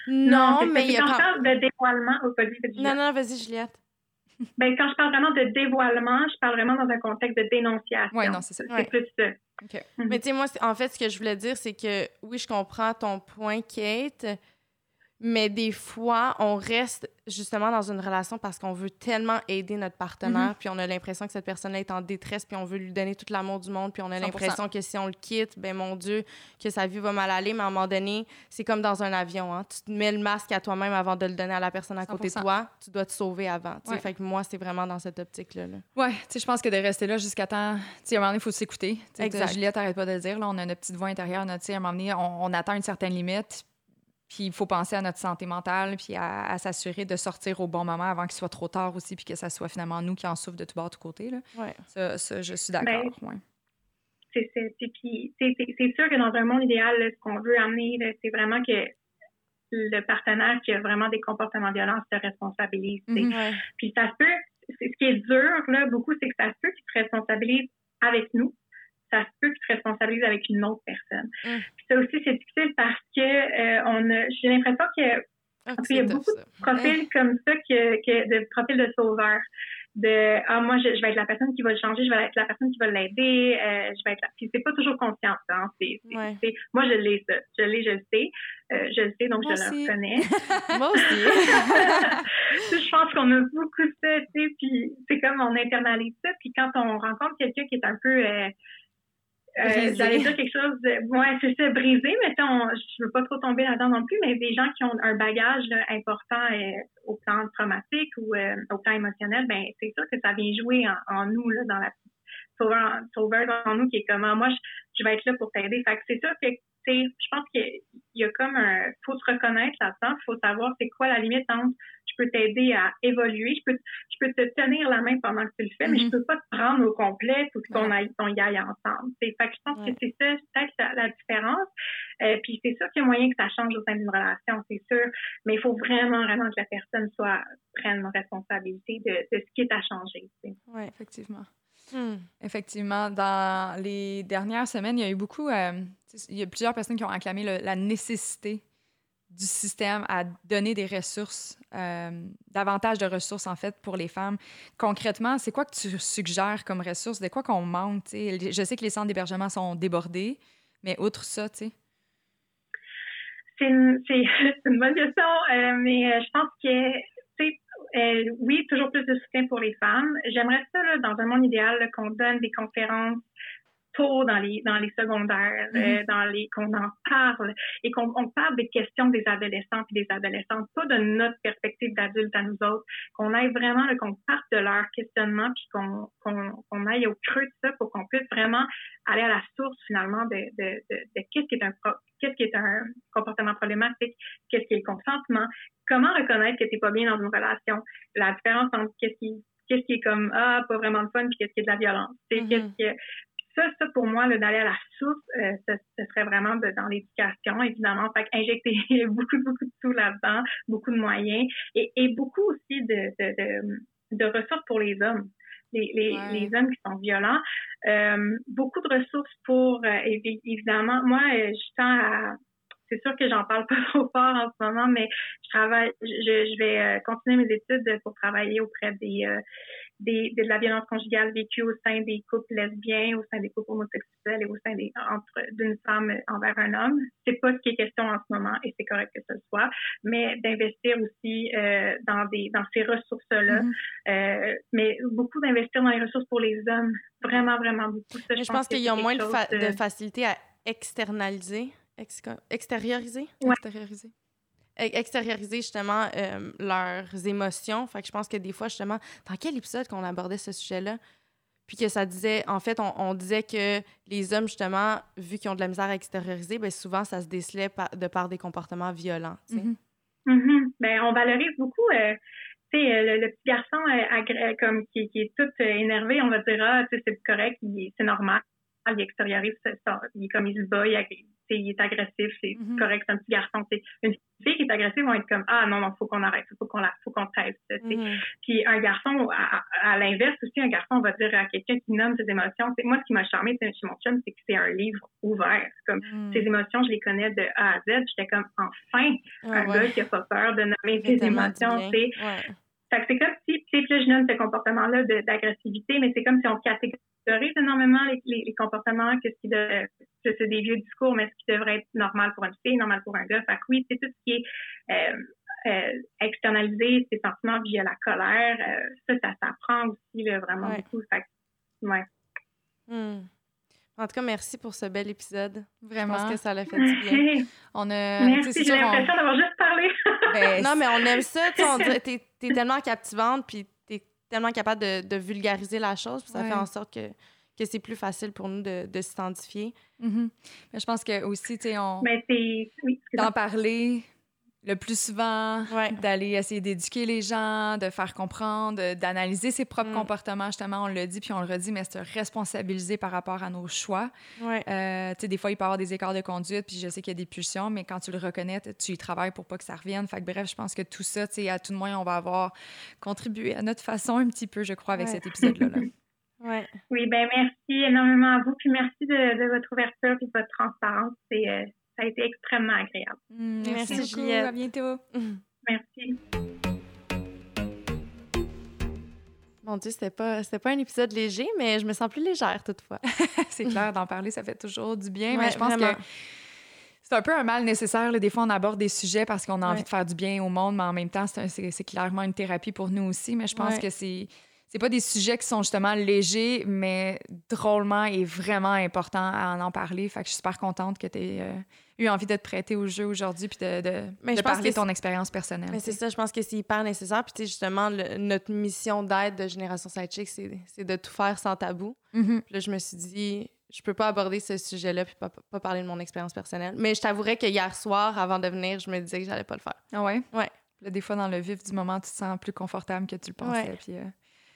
non, mais il y a quand je parle de dévoilement au Non, non, vas-y, Juliette. Ben, quand je parle vraiment de dévoilement, je parle vraiment dans un contexte de dénonciation. Oui, non, c'est ça. C'est ouais. plus ça. Okay. Mm -hmm. Mais tu sais, moi, en fait, ce que je voulais dire, c'est que oui, je comprends ton point, Kate, mais des fois, on reste justement dans une relation parce qu'on veut tellement aider notre partenaire, mm -hmm. puis on a l'impression que cette personne est en détresse, puis on veut lui donner tout l'amour du monde, puis on a l'impression que si on le quitte, ben mon Dieu, que sa vie va mal aller. Mais à un moment donné, c'est comme dans un avion, hein? tu te mets le masque à toi-même avant de le donner à la personne à 100%. côté de toi, tu dois te sauver avant. Ouais. Fait que moi, c'est vraiment dans cette optique-là. Là. Ouais, sais, je pense que de rester là jusqu'à temps, tu sais, à un moment donné, il faut s'écouter. Juliette, arrête pas de le dire, là, on a notre petite voix intérieure, notre, à un moment donné, on, on atteint une certaine limite, puis il faut penser à notre santé mentale, puis à, à s'assurer de sortir au bon moment avant qu'il soit trop tard aussi, puis que ça soit finalement nous qui en souffrent de tout bord, de tout côté. Là. Ouais. Ça, ça, je suis d'accord. Ben, ouais. C'est sûr que dans un monde idéal, là, ce qu'on veut amener, c'est vraiment que le partenaire qui a vraiment des comportements violents se responsabilise. Ouais. Puis ça se peut, ce qui est dur, là, beaucoup, c'est que ça se peut qu'il se responsabilise avec nous, ça se peut qu'il se responsabilise avec une autre personne. Mm. Puis ça aussi, c'est difficile parce que euh, on a, j'ai l'impression que ah, il y a beaucoup ça. de profils comme ça que, que de profils de sauveurs. De ah moi je, je, vais être la personne qui va le changer, je vais être la personne qui va l'aider, euh, je vais être la... puis c'est pas toujours conscient hein, c'est, ouais. c'est, moi je l'ai ça, je l'ai, je le sais, euh, je le sais donc moi je aussi. le reconnais. *laughs* *laughs* moi aussi. je pense qu'on a beaucoup ça, tu sais, puis c'est comme on internalise ça, puis quand on rencontre quelqu'un qui est un peu euh, euh, J'allais dire quelque chose de. Ouais, c'est ça, brisé, mais on, je veux pas trop tomber là-dedans non plus, mais des gens qui ont un bagage là, important euh, au plan traumatique ou euh, au plan émotionnel, ben c'est sûr que ça vient jouer en, en nous, là, dans la sauveur, sauveur dans nous qui est comme ah, moi, je, je vais être là pour t'aider. Fait que c'est sûr que je pense qu'il y a comme un. faut se reconnaître là-dedans, il faut savoir c'est quoi la limite entre peux t'aider à évoluer, je peux, je peux te tenir la main pendant que tu le fais, mm -hmm. mais je peux pas te prendre au complet ou qu'on aille, qu'on y aille ensemble. Fait que je pense ouais. que c'est ça, peut-être la, la différence. Euh, puis c'est sûr qu'il y a moyen que ça change au sein d'une relation, c'est sûr, mais il faut vraiment, vraiment que la personne soit prenne responsabilité de, de ce qui est à changer. Oui, effectivement. Hmm. Effectivement, dans les dernières semaines, il y a eu beaucoup, euh, il y a plusieurs personnes qui ont acclamé le, la nécessité du système à donner des ressources, euh, davantage de ressources en fait pour les femmes. Concrètement, c'est quoi que tu suggères comme ressources? De quoi qu'on manque? T'sais? Je sais que les centres d'hébergement sont débordés, mais outre ça, tu sais? C'est une, *laughs* bonne question, euh, mais euh, je pense que euh, oui, toujours plus de soutien pour les femmes. J'aimerais ça, là, dans un monde idéal, qu'on donne des conférences tôt dans les dans les secondaires, -hmm. euh, dans les qu'on en parle et qu'on on parle des questions des adolescents et des adolescentes, pas de notre perspective d'adulte à nous autres, qu'on aille vraiment qu'on parte de leur questionnement puis qu'on qu'on qu'on aille au creux de ça pour qu'on puisse vraiment aller à la source finalement de de, de, de qu'est-ce qui est un qu'est-ce qui est un comportement problématique, qu'est-ce qui est le consentement, comment reconnaître que t'es pas bien dans une relation, la différence entre qu'est-ce qui qu'est-ce qui est comme ah pas vraiment de fun puis qu'est-ce qui est de la violence, mm -hmm. qu'est-ce qui ça, ça pour moi, d'aller à la source, euh, ce, ce, serait vraiment de, dans l'éducation, évidemment. Fait injecter *laughs* beaucoup, beaucoup de sous là-dedans, beaucoup de moyens et, et beaucoup aussi de, de, de, de, ressources pour les hommes. Les, les, ouais. les hommes qui sont violents. Euh, beaucoup de ressources pour, euh, évidemment, moi, je tends à c'est sûr que j'en parle pas *laughs* trop fort en ce moment, mais je travaille, je, je vais euh, continuer mes études pour travailler auprès des, euh, des, de la violence conjugale vécue au sein des couples lesbiens, au sein des couples homosexuels et au sein des entre d'une femme envers un homme. C'est pas ce qui est question en ce moment et c'est correct que ce soit, mais d'investir aussi euh, dans des dans ces ressources-là, mm-hmm. euh, mais beaucoup d'investir dans les ressources pour les hommes, vraiment vraiment beaucoup. je, pense, qu'il y a moins de, de, facilité à externaliser, extérioriser, extérioriser extérioriser justement euh, leurs émotions. Fait que je pense que des fois, justement, dans quel épisode qu'on abordait ce sujet-là? Puis que ça disait, en fait, on, disait que les hommes, justement, vu qu'ils ont de la misère à extérioriser, bien, souvent, ça se décelait de par des comportements violents. Mm ben, on valorise beaucoup. Euh, tu sais, euh, le, petit garçon comme qui, qui, est tout énervé, on va dire, ah, c'est correct, c'est normal, il extériorise ça, il est comme il se bat, il, il est agressif, c'est mm-hmm. correct, c'est un petit garçon. T'sais. Une fille qui est agressive va être comme ah non non faut qu'on arrête, faut qu'on faut qu'on trêve. Mm-hmm. Puis un garçon à, l'inverse aussi un garçon va dire à quelqu'un qui nomme ses émotions. moi ce qui m'a charmé chez mon chum c'est que c'est un livre ouvert. Comme mm. ses émotions je les connais de A à Z. J'étais comme enfin ah un gars qui a pas peur de nommer ses émotions. C'est ouais. c'est comme si, tu sais, je nomme ce comportement-là d'agressivité, mais c'est comme si on catégorisait énormément les, les, comportements que ce qui de, c'est des vieux discours, mais ce qui devrait être normal pour une fille, normal pour un gars. Fait que oui, c'est tout ce qui est euh, euh, externalisé, ces sentiments via la colère, euh, ça, ça s'apprend aussi vraiment beaucoup. Fait que, ouais. Hmm. En tout cas, merci pour ce bel épisode. Vraiment. Je pense que ça l'a fait du bien. *laughs* On a, merci, j'ai l'impression d'avoir juste parlé. Ben, *laughs* non, mais on aime ça. Tu *laughs* es, es, tellement captivante, puis tellement capable de, de, vulgariser la chose, puis ça fait en sorte que, que c'est plus facile pour nous de, de s'identifier. Mais je pense que aussi, tu sais, on... Mais oui, d'en parler, le plus souvent, d'aller essayer d'éduquer les gens, de faire comprendre, d'analyser ses propres mm. comportements. Justement, on le dit puis on le redit, mais c'est responsabiliser par rapport à nos choix. Euh, tu sais, des fois, il peut y avoir des écarts de conduite, puis je sais qu'il y a des pulsions, mais quand tu le reconnais, tu y travailles pour pas que ça revienne. Fait que, bref, je pense que tout ça, tu sais, à tout de moins, on va avoir contribué à notre façon un petit peu, je crois, avec cet épisode-là. *laughs* Ouais. Oui, ben merci énormément à vous, puis merci de, votre ouverture et de votre transparence. C'est euh, ça a été extrêmement agréable. Mm, merci, merci Juliette. À bientôt. *laughs* Merci. Mon Dieu, c'était pas, pas un épisode léger, mais je me sens plus légère toutefois. *laughs* c'est clair, d'en parler, ça fait toujours du bien. mais je pense que c'est un peu un mal nécessaire. Des fois, on aborde des sujets parce qu'on a envie de faire du bien au monde, mais en même temps, c'est clairement une thérapie pour nous aussi. Mais je pense que c'est c'est pas des sujets qui sont justement légers, mais drôlement et vraiment important à en, parler. Fait que je suis super contente que tu aies euh, eu envie de te prêter au jeu aujourd'hui puis de, de, parler de ton expérience personnelle. Mais c'est ça, je pense que c'est hyper nécessaire. Puis justement, notre mission d'aide de Génération Sidechick, c'est de tout faire sans tabou. Mm-hmm. Puis là, je me suis dit, je peux pas aborder ce sujet-là puis pas, pas, parler de mon expérience personnelle. Mais je t'avouerais que hier soir, avant de venir, je me disais que j'allais pas le faire. Ah ouais? Ouais. des fois, dans le vif du moment, tu te sens plus confortable que tu le pensais. Puis, euh,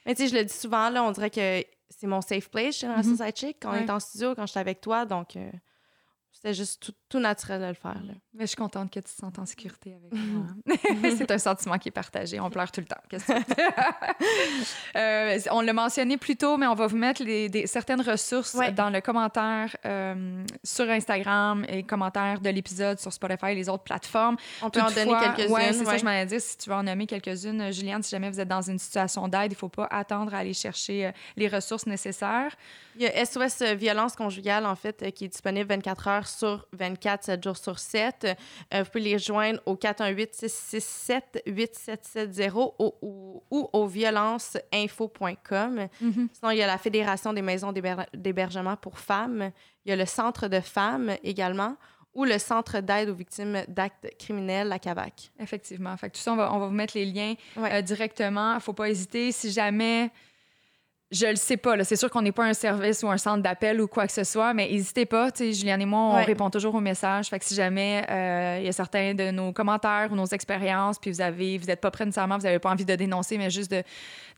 mais tu sais, je le dis souvent, là, on dirait que c'est mon safe place chez Génération mm -hmm. quand on est en studio, quand je suis avec toi. Donc, euh, c'était juste tout, naturel de le faire. Là. Mais je suis contente que tu te sentes en sécurité avec moi. *laughs* c'est un sentiment qui est partagé. On pleure tout le temps. Qu'est-ce *laughs* euh, on l'a mentionné plus tôt, mais on va vous mettre les, des, certaines ressources dans le commentaire euh, sur Instagram et commentaire de l'épisode sur Spotify et les autres plateformes. On peut en donner quelques-unes. Oui, c'est ça que je m'allais dire. Si tu veux en nommer quelques-unes, Juliane, si jamais vous êtes dans une situation d'aide, il ne faut pas attendre à aller chercher euh, les ressources nécessaires. Il y a SOS Violence conjugale, en fait, qui est disponible 24 heures sur 24, 7 jours sur 7. Euh, vous pouvez les rejoindre au 418-667-8770 ou, ou, ou, au violenceinfo.com. Mm-hmm. Sinon, il y a la Fédération des maisons d'hébergement pour femmes. Il y a le Centre de femmes également ou le Centre d'aide aux victimes d'actes criminels, la CAVAC. Effectivement. Fait tout ça, on va, on va vous mettre les liens euh, directement. Il ne faut pas hésiter. Si jamais je le sais pas. C'est sûr qu'on n'est pas un service ou un centre d'appel ou quoi que ce soit, mais n'hésitez pas. Juliane et moi, on répond toujours aux messages. Fait que si jamais euh, il y a certains de nos commentaires ou nos expériences, puis vous avez, vous n'êtes pas prêt nécessairement, vous n'avez pas envie de dénoncer, mais juste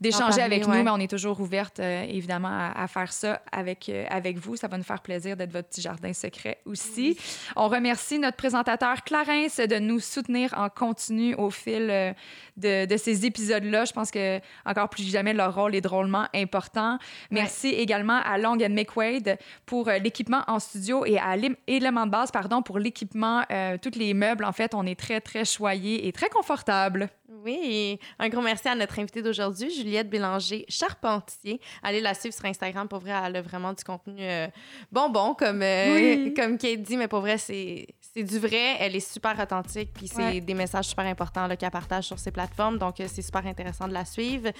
d'échanger avec nous, mais on est toujours ouverte, euh, évidemment, à, faire ça avec, euh, avec vous. Ça va nous faire plaisir d'être votre petit jardin secret aussi. On remercie notre présentateur Clarence de nous soutenir en continu au fil de, de ces épisodes-là. Je pense que encore plus jamais, leur rôle est drôlement important important. Merci également à Long McQuaid pour l'équipement en studio et à Élément de base, pardon, pour l'équipement, tous les meubles. En fait, on est très, très choyés et très confortables. Oui, un gros merci à notre invitée d'aujourd'hui, Juliette Bélanger Charpentier. Allez la suivre sur Instagram. Pour vrai, elle a vraiment du contenu euh, bonbon, comme, euh, *laughs* comme Kate dit, mais pour vrai, c'est du vrai. Elle est super authentique, puis c'est des messages super importants qu'elle partage sur ses plateformes. Donc, euh, c'est super intéressant de la suivre.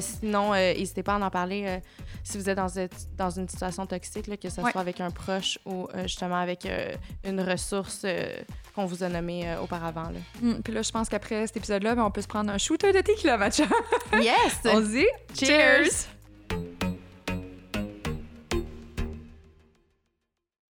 sinon, n'hésitez pas à en parler si vous êtes dans, dans une situation toxique, que ce soit avec un proche ou justement avec une ressource qu'on vous a nommée auparavant. Hum, puis là, je pense qu'après cet épisode-là, ben, on peut se prendre un shooter de tequila, matcha. Yes! *laughs* On se dit cheers.